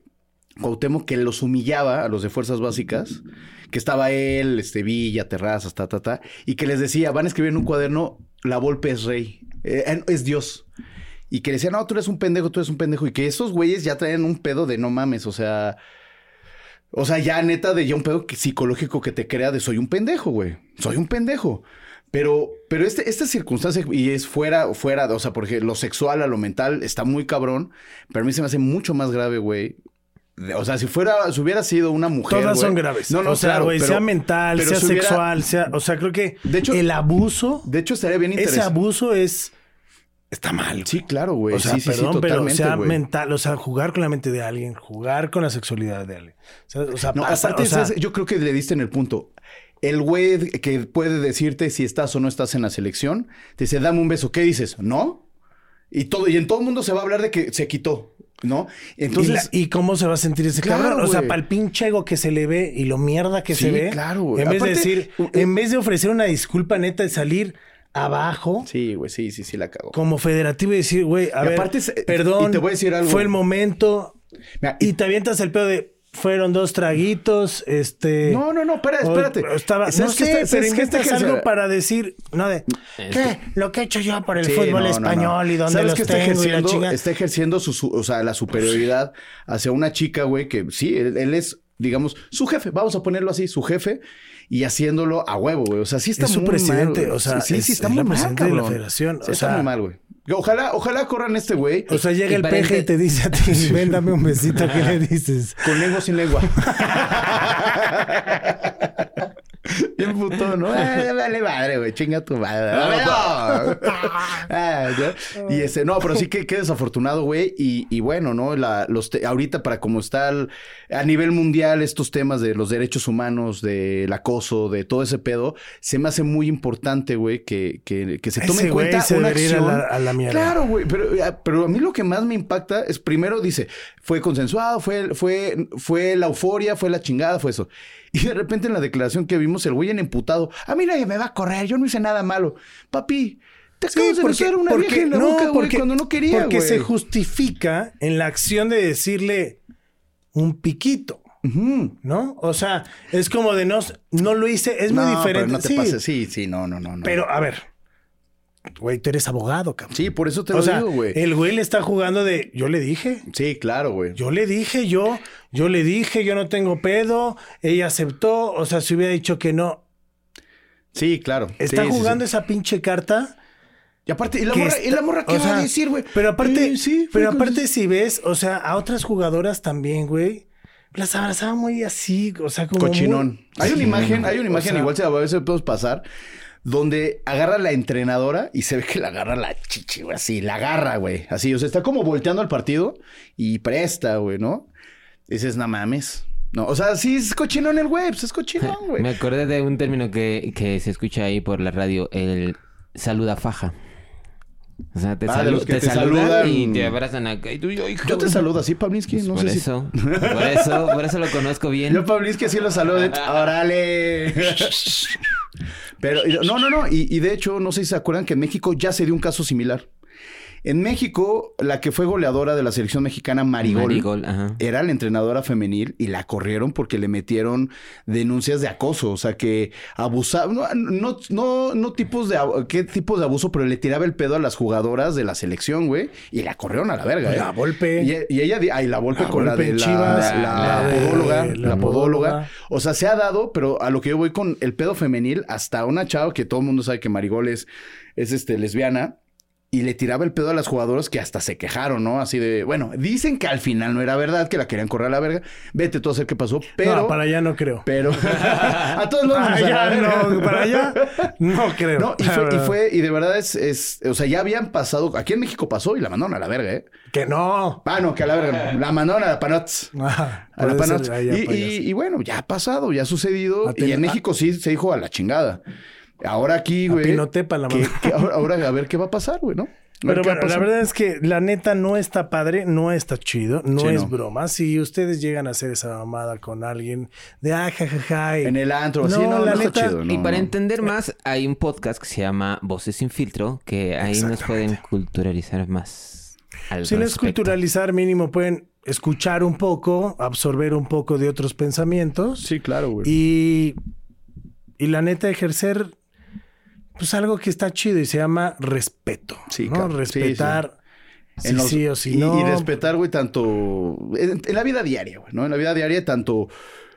[SPEAKER 3] Cuauhtémoc que los humillaba a los de fuerzas básicas, que estaba él, este Villa, Terrazas, ta, ta, ta, y que les decía, van a escribir en un cuaderno, la Volpe es rey, eh, es Dios. Y que le decían, no, tú eres un pendejo, tú eres un pendejo. Y que esos güeyes ya traían un pedo de no mames, o sea... O sea, ya neta de ya un pedo que- psicológico que te crea de soy un pendejo, güey. Soy un pendejo. Pero, pero este, esta circunstancia, y es fuera, fuera, o sea, porque lo sexual a lo mental está muy cabrón, pero a mí se me hace mucho más grave, güey. O sea, si fuera, si hubiera sido una mujer.
[SPEAKER 1] Todas son graves.
[SPEAKER 3] No, no,
[SPEAKER 1] o sea, güey, sea mental, sea
[SPEAKER 3] si hubiera-
[SPEAKER 1] sexual, sea. O sea, creo que
[SPEAKER 3] De hecho-
[SPEAKER 1] el abuso,
[SPEAKER 3] De hecho, estaría bien
[SPEAKER 1] ese
[SPEAKER 3] interesante.
[SPEAKER 1] abuso es. Está mal.
[SPEAKER 3] Sí, claro, güey.
[SPEAKER 1] O sea,
[SPEAKER 3] sí, sí,
[SPEAKER 1] perdón,
[SPEAKER 3] sí,
[SPEAKER 1] pero sea
[SPEAKER 3] güey.
[SPEAKER 1] mental, o sea, jugar con la mente de alguien, jugar con la sexualidad de alguien. O sea, o sea,
[SPEAKER 3] No,
[SPEAKER 1] pasa,
[SPEAKER 3] aparte,
[SPEAKER 1] o sea,
[SPEAKER 3] ¿sabes? yo creo que le diste en el punto. El güey que puede decirte si estás o no estás en la selección, te dice, dame un beso. ¿Qué dices? ¿No? Y todo, y en todo el mundo se va a hablar de que se quitó, ¿no?
[SPEAKER 1] Entonces, ¿y, cómo se va a sentir ese
[SPEAKER 3] Claro,
[SPEAKER 1] cabrón? O sea, para el pinche ego que se le ve y lo mierda que se ve.
[SPEAKER 3] claro, güey.
[SPEAKER 1] En vez
[SPEAKER 3] Aparte,
[SPEAKER 1] de decir,
[SPEAKER 3] eh,
[SPEAKER 1] en vez de ofrecer una disculpa neta de salir abajo
[SPEAKER 3] sí, güey, sí, sí, sí la cago.
[SPEAKER 1] como federativo y decir, güey, a
[SPEAKER 3] Y
[SPEAKER 1] ver,
[SPEAKER 3] aparte
[SPEAKER 1] perdón,
[SPEAKER 3] y te voy a decir algo.
[SPEAKER 1] fue el momento
[SPEAKER 3] Mira,
[SPEAKER 1] y te avientas el pedo de fueron dos traguitos, este
[SPEAKER 3] No, no, no, espera,
[SPEAKER 1] o-
[SPEAKER 3] espérate.
[SPEAKER 1] estaba, no
[SPEAKER 3] ¿Sabes qué
[SPEAKER 1] sé,
[SPEAKER 3] está-
[SPEAKER 1] pero inventas
[SPEAKER 3] está-
[SPEAKER 1] algo para decir, no de, ¿qué? Lo que he hecho yo por el
[SPEAKER 3] Sí,
[SPEAKER 1] fútbol
[SPEAKER 3] no, no, no.
[SPEAKER 1] español y donde
[SPEAKER 3] ¿Sabes
[SPEAKER 1] los
[SPEAKER 3] qué está
[SPEAKER 1] tengo y la
[SPEAKER 3] ejerciendo? Está ejerciendo su, su- o sea, la superioridad hacia una chica, güey, que sí, él, él es, digamos, su jefe, vamos a ponerlo así, su jefe, y haciéndolo a huevo, güey. O sea, sí está
[SPEAKER 1] Es su
[SPEAKER 3] muy
[SPEAKER 1] presidente,
[SPEAKER 3] mal, güey.
[SPEAKER 1] o sea,
[SPEAKER 3] sí, sí,
[SPEAKER 1] es-
[SPEAKER 3] sí, está
[SPEAKER 1] es
[SPEAKER 3] muy
[SPEAKER 1] la
[SPEAKER 3] mal,
[SPEAKER 1] presidente de la federación,
[SPEAKER 3] Sí, está muy mal, güey. Ojalá, ojalá corran este güey
[SPEAKER 1] O sea, llega el peje y te dice a ti, ven, dame un besito, ¿qué le dices?
[SPEAKER 3] con lengua sin lengua. Bien puto, ¿no? Eh, vale madre, güey. Chinga tu madre. ¡Dámelo! Ah, ¿no? Y ese, no, pero sí que, que desafortunado, güey. Y, y bueno, ¿no? La, los te- ahorita, para como está el- a nivel mundial, estos temas de los derechos humanos, del acoso, de todo ese pedo, se me hace muy importante, güey, que, que, que se tome
[SPEAKER 1] Ese
[SPEAKER 3] en cuenta
[SPEAKER 1] se
[SPEAKER 3] una
[SPEAKER 1] a
[SPEAKER 3] acción.
[SPEAKER 1] la- a la mierda.
[SPEAKER 3] Claro, güey. Pero, pero a mí lo que más me impacta es, primero dice, fue consensuado, fue, fue, fue la euforia, fue la chingada, fue eso. Y de repente en la declaración que vimos, el güey en emputado, a mí nadie me va a correr, yo no hice nada malo. Papi, te acabas de besar a una vieja en la boca, güey, cuando no quería,
[SPEAKER 1] Porque
[SPEAKER 3] güey.
[SPEAKER 1] se justifica en la acción de decirle un piquito. ¿no? O sea, es como de no, no lo hice, es muy
[SPEAKER 3] No,
[SPEAKER 1] diferente.
[SPEAKER 3] Pero no te
[SPEAKER 1] sí,
[SPEAKER 3] pases, sí, sí, no, no, no. no.
[SPEAKER 1] pero a ver, güey, tú eres abogado, cabrón.
[SPEAKER 3] Sí, por eso te
[SPEAKER 1] o
[SPEAKER 3] lo
[SPEAKER 1] sea,
[SPEAKER 3] digo, güey.
[SPEAKER 1] el güey le está jugando de, yo le dije,
[SPEAKER 3] Sí, claro, güey.
[SPEAKER 1] yo le dije, yo, yo le dije, yo no tengo pedo, ella aceptó, o sea, si hubiera dicho que no,
[SPEAKER 3] Sí, claro.
[SPEAKER 1] está
[SPEAKER 3] Sí,
[SPEAKER 1] jugando
[SPEAKER 3] sí.
[SPEAKER 1] esa pinche carta.
[SPEAKER 3] Y aparte, ¿y la morra,
[SPEAKER 1] está-
[SPEAKER 3] ¿y la morra qué va
[SPEAKER 1] sea,
[SPEAKER 3] a decir, güey?
[SPEAKER 1] Pero aparte,
[SPEAKER 3] Eh,
[SPEAKER 1] pero aparte si ves, o sea, a otras jugadoras también, güey, las abrazaba muy así, o sea, como
[SPEAKER 3] Cochinón.
[SPEAKER 1] muy-
[SPEAKER 3] Hay una imagen, hay una
[SPEAKER 1] o
[SPEAKER 3] imagen,
[SPEAKER 1] sea,
[SPEAKER 3] igual se a veces podemos pasar, donde agarra la entrenadora y se ve que la agarra la chichi, güey, así, la agarra, güey. Así, o sea, está como volteando al partido y presta, güey, ¿no? Dices, no mames. No, o sea, sí es cochinón el güey, pues es cochinón, güey.
[SPEAKER 2] Me acordé de un término que, que se escucha ahí por la radio, el saluda faja. O sea, te,
[SPEAKER 3] Ah,
[SPEAKER 2] salu- te
[SPEAKER 3] te
[SPEAKER 2] saludan,
[SPEAKER 3] saludan.
[SPEAKER 2] y te abrazan acá. Y tú, ay,
[SPEAKER 3] Yo te saludo así, Pavlinsky,
[SPEAKER 2] Pues
[SPEAKER 3] no
[SPEAKER 2] por
[SPEAKER 3] sé si...
[SPEAKER 2] eso, por eso, por eso lo conozco bien.
[SPEAKER 3] Yo, Pavlinsky, así lo saludo. ¡Órale! Pero, no, no, no. Y, y de hecho, no sé si se acuerdan que en México ya se dio un caso similar. En México, la que fue goleadora de la selección mexicana, Marigol,
[SPEAKER 2] Marigol, ajá.
[SPEAKER 3] era la entrenadora femenil y la corrieron porque le metieron denuncias de acoso. O sea, que abusaba, no, no, no, no tipos de, qué tipos de abuso, pero le tiraba el pedo a las jugadoras de la selección, güey, y la corrieron a la verga. ¿eh?
[SPEAKER 1] La Volpe.
[SPEAKER 3] Y, y ella, ay, la Volpe
[SPEAKER 1] La
[SPEAKER 3] con la de la,
[SPEAKER 1] Chivas,
[SPEAKER 3] la,
[SPEAKER 1] la de-
[SPEAKER 3] podóloga,
[SPEAKER 1] la
[SPEAKER 3] la podóloga.
[SPEAKER 1] podóloga.
[SPEAKER 3] O sea, se ha dado, pero a lo que yo voy con el pedo femenil, hasta una chava que todo el mundo sabe que Marigol es, es este, lesbiana. Y le tiraba el pedo a las jugadoras que hasta se quejaron, ¿no? Así de, bueno, dicen que al final no era verdad, que la querían correr a la verga. Vete tú a hacer qué pasó, pero...
[SPEAKER 1] no, para allá no creo.
[SPEAKER 3] Pero... a todos los
[SPEAKER 1] Para allá no, para allá no creo.
[SPEAKER 3] No, y fue, y fue, y de verdad es, es, o sea, ya habían pasado, aquí en México pasó y la mandaron a la verga, ¿eh?
[SPEAKER 1] Que no.
[SPEAKER 3] Ah, no, que a la verga, no. la mandaron a la panots.
[SPEAKER 1] Ajá,
[SPEAKER 3] A la Panots. Y, bueno, ya ha pasado, ya ha sucedido.
[SPEAKER 1] A
[SPEAKER 3] y en México sí se dijo a la chingada. Ahora aquí, güey.
[SPEAKER 1] Pinotepa la
[SPEAKER 3] que-
[SPEAKER 1] mandó.
[SPEAKER 3] que ahora, ahora a ver qué va a pasar, güey, ¿no?
[SPEAKER 1] Pero bueno, la verdad es que la neta no está padre, no está chido, no
[SPEAKER 3] Sí,
[SPEAKER 1] es
[SPEAKER 3] no.
[SPEAKER 1] broma. Si ustedes llegan a hacer esa mamada con alguien de ah, jajaja. y-
[SPEAKER 3] En el antro, así,
[SPEAKER 1] No,
[SPEAKER 3] no,
[SPEAKER 1] la
[SPEAKER 3] no está
[SPEAKER 1] neta-
[SPEAKER 3] chido.
[SPEAKER 2] y para
[SPEAKER 3] no.
[SPEAKER 2] entender más, hay un podcast que se llama Voces sin filtro, que ahí nos pueden culturalizar más. Al
[SPEAKER 1] Si no es
[SPEAKER 2] respecto.
[SPEAKER 1] culturalizar, mínimo pueden escuchar un poco, absorber un poco de otros pensamientos
[SPEAKER 3] Sí, claro, güey.
[SPEAKER 1] y, y la neta ejercer pues algo que está chido y se llama respeto.
[SPEAKER 3] Sí,
[SPEAKER 1] ¿no?
[SPEAKER 3] claro. Sí,
[SPEAKER 1] Respetar.
[SPEAKER 3] los-
[SPEAKER 1] sí o si
[SPEAKER 3] y,
[SPEAKER 1] no.
[SPEAKER 3] y respetar, güey, tanto en, en la vida diaria, güey, ¿no? En la vida diaria, tanto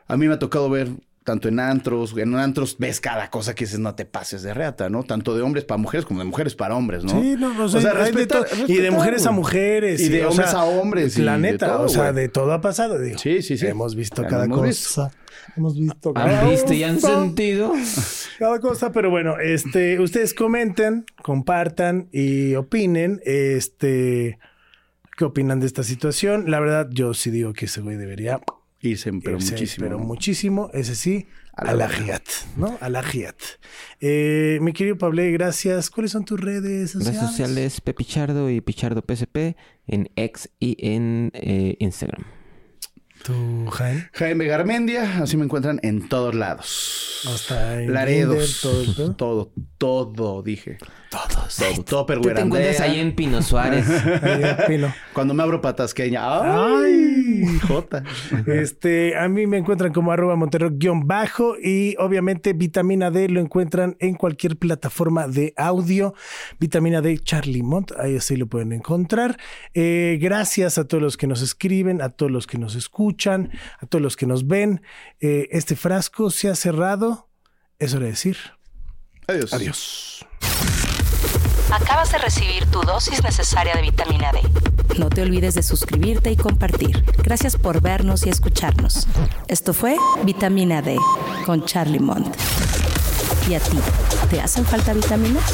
[SPEAKER 3] a mí me ha tocado ver tanto en antros, en antros ves cada cosa que dices, no te pases de reata, ¿no? Tanto de hombres para mujeres como de mujeres para hombres, ¿no?
[SPEAKER 1] Sí, no, o sea,
[SPEAKER 3] O sea,
[SPEAKER 1] de
[SPEAKER 3] respetar-
[SPEAKER 1] todo. y de mujeres a mujeres.
[SPEAKER 3] Y de
[SPEAKER 1] o
[SPEAKER 3] hombres
[SPEAKER 1] sea,
[SPEAKER 3] a hombres, y
[SPEAKER 1] La
[SPEAKER 3] de
[SPEAKER 1] neta,
[SPEAKER 3] todo,
[SPEAKER 1] o sea, de todo ha pasado, digo.
[SPEAKER 3] Sí, sí, sí.
[SPEAKER 1] Hemos visto
[SPEAKER 3] Ya
[SPEAKER 1] cada
[SPEAKER 3] hemos
[SPEAKER 1] cosa. Hemos visto cada
[SPEAKER 2] ¿Han visto y han
[SPEAKER 1] cosa.
[SPEAKER 2] sentido?
[SPEAKER 1] Cada cosa, pero bueno, este, ustedes comenten, compartan y opinen, este, ¿qué opinan de esta situación? La verdad, yo sí digo que ese güey debería
[SPEAKER 3] Irse, pero
[SPEAKER 1] irse,
[SPEAKER 3] muchísimo.
[SPEAKER 1] pero muchísimo, ese sí,
[SPEAKER 3] A
[SPEAKER 1] a
[SPEAKER 3] la.
[SPEAKER 1] Giat, ¿no? A la Giat. Eh, mi querido Pablo, gracias. ¿Cuáles son tus redes sociales?
[SPEAKER 2] Redes sociales Pepichardo y Pichardo PSP en X y en eh, Instagram.
[SPEAKER 1] Tu Jaime.
[SPEAKER 3] Jaime Garmendia, así me encuentran en todos lados.
[SPEAKER 1] Hasta en
[SPEAKER 3] Laredos.
[SPEAKER 1] Todo
[SPEAKER 3] todo, todo, dije.
[SPEAKER 1] Todos.
[SPEAKER 3] Todo, todo
[SPEAKER 2] Tú te encuentras ahí en Pino Suárez.
[SPEAKER 1] Ahí en Pino.
[SPEAKER 3] Cuando me abro patasqueña.
[SPEAKER 1] Ay.
[SPEAKER 3] ¡Ay! Jota.
[SPEAKER 1] Este, a mí me encuentran como arroba Montero guion bajo y obviamente vitamina D lo encuentran en cualquier plataforma de audio. Vitamina D Charlie Mont, ahí así lo pueden encontrar. Eh, gracias a todos los que nos escriben, a todos los que nos escuchan, a todos los que nos ven. Eh, este frasco se ha cerrado. Es hora de decir
[SPEAKER 3] Adiós.
[SPEAKER 1] adiós.
[SPEAKER 5] Acabas de recibir tu dosis necesaria de vitamina D. No te olvides de suscribirte y compartir. Gracias por vernos y escucharnos. Esto fue Vitamina D con Charlie Mont. ¿Y a ti? ¿Te hacen falta vitaminas?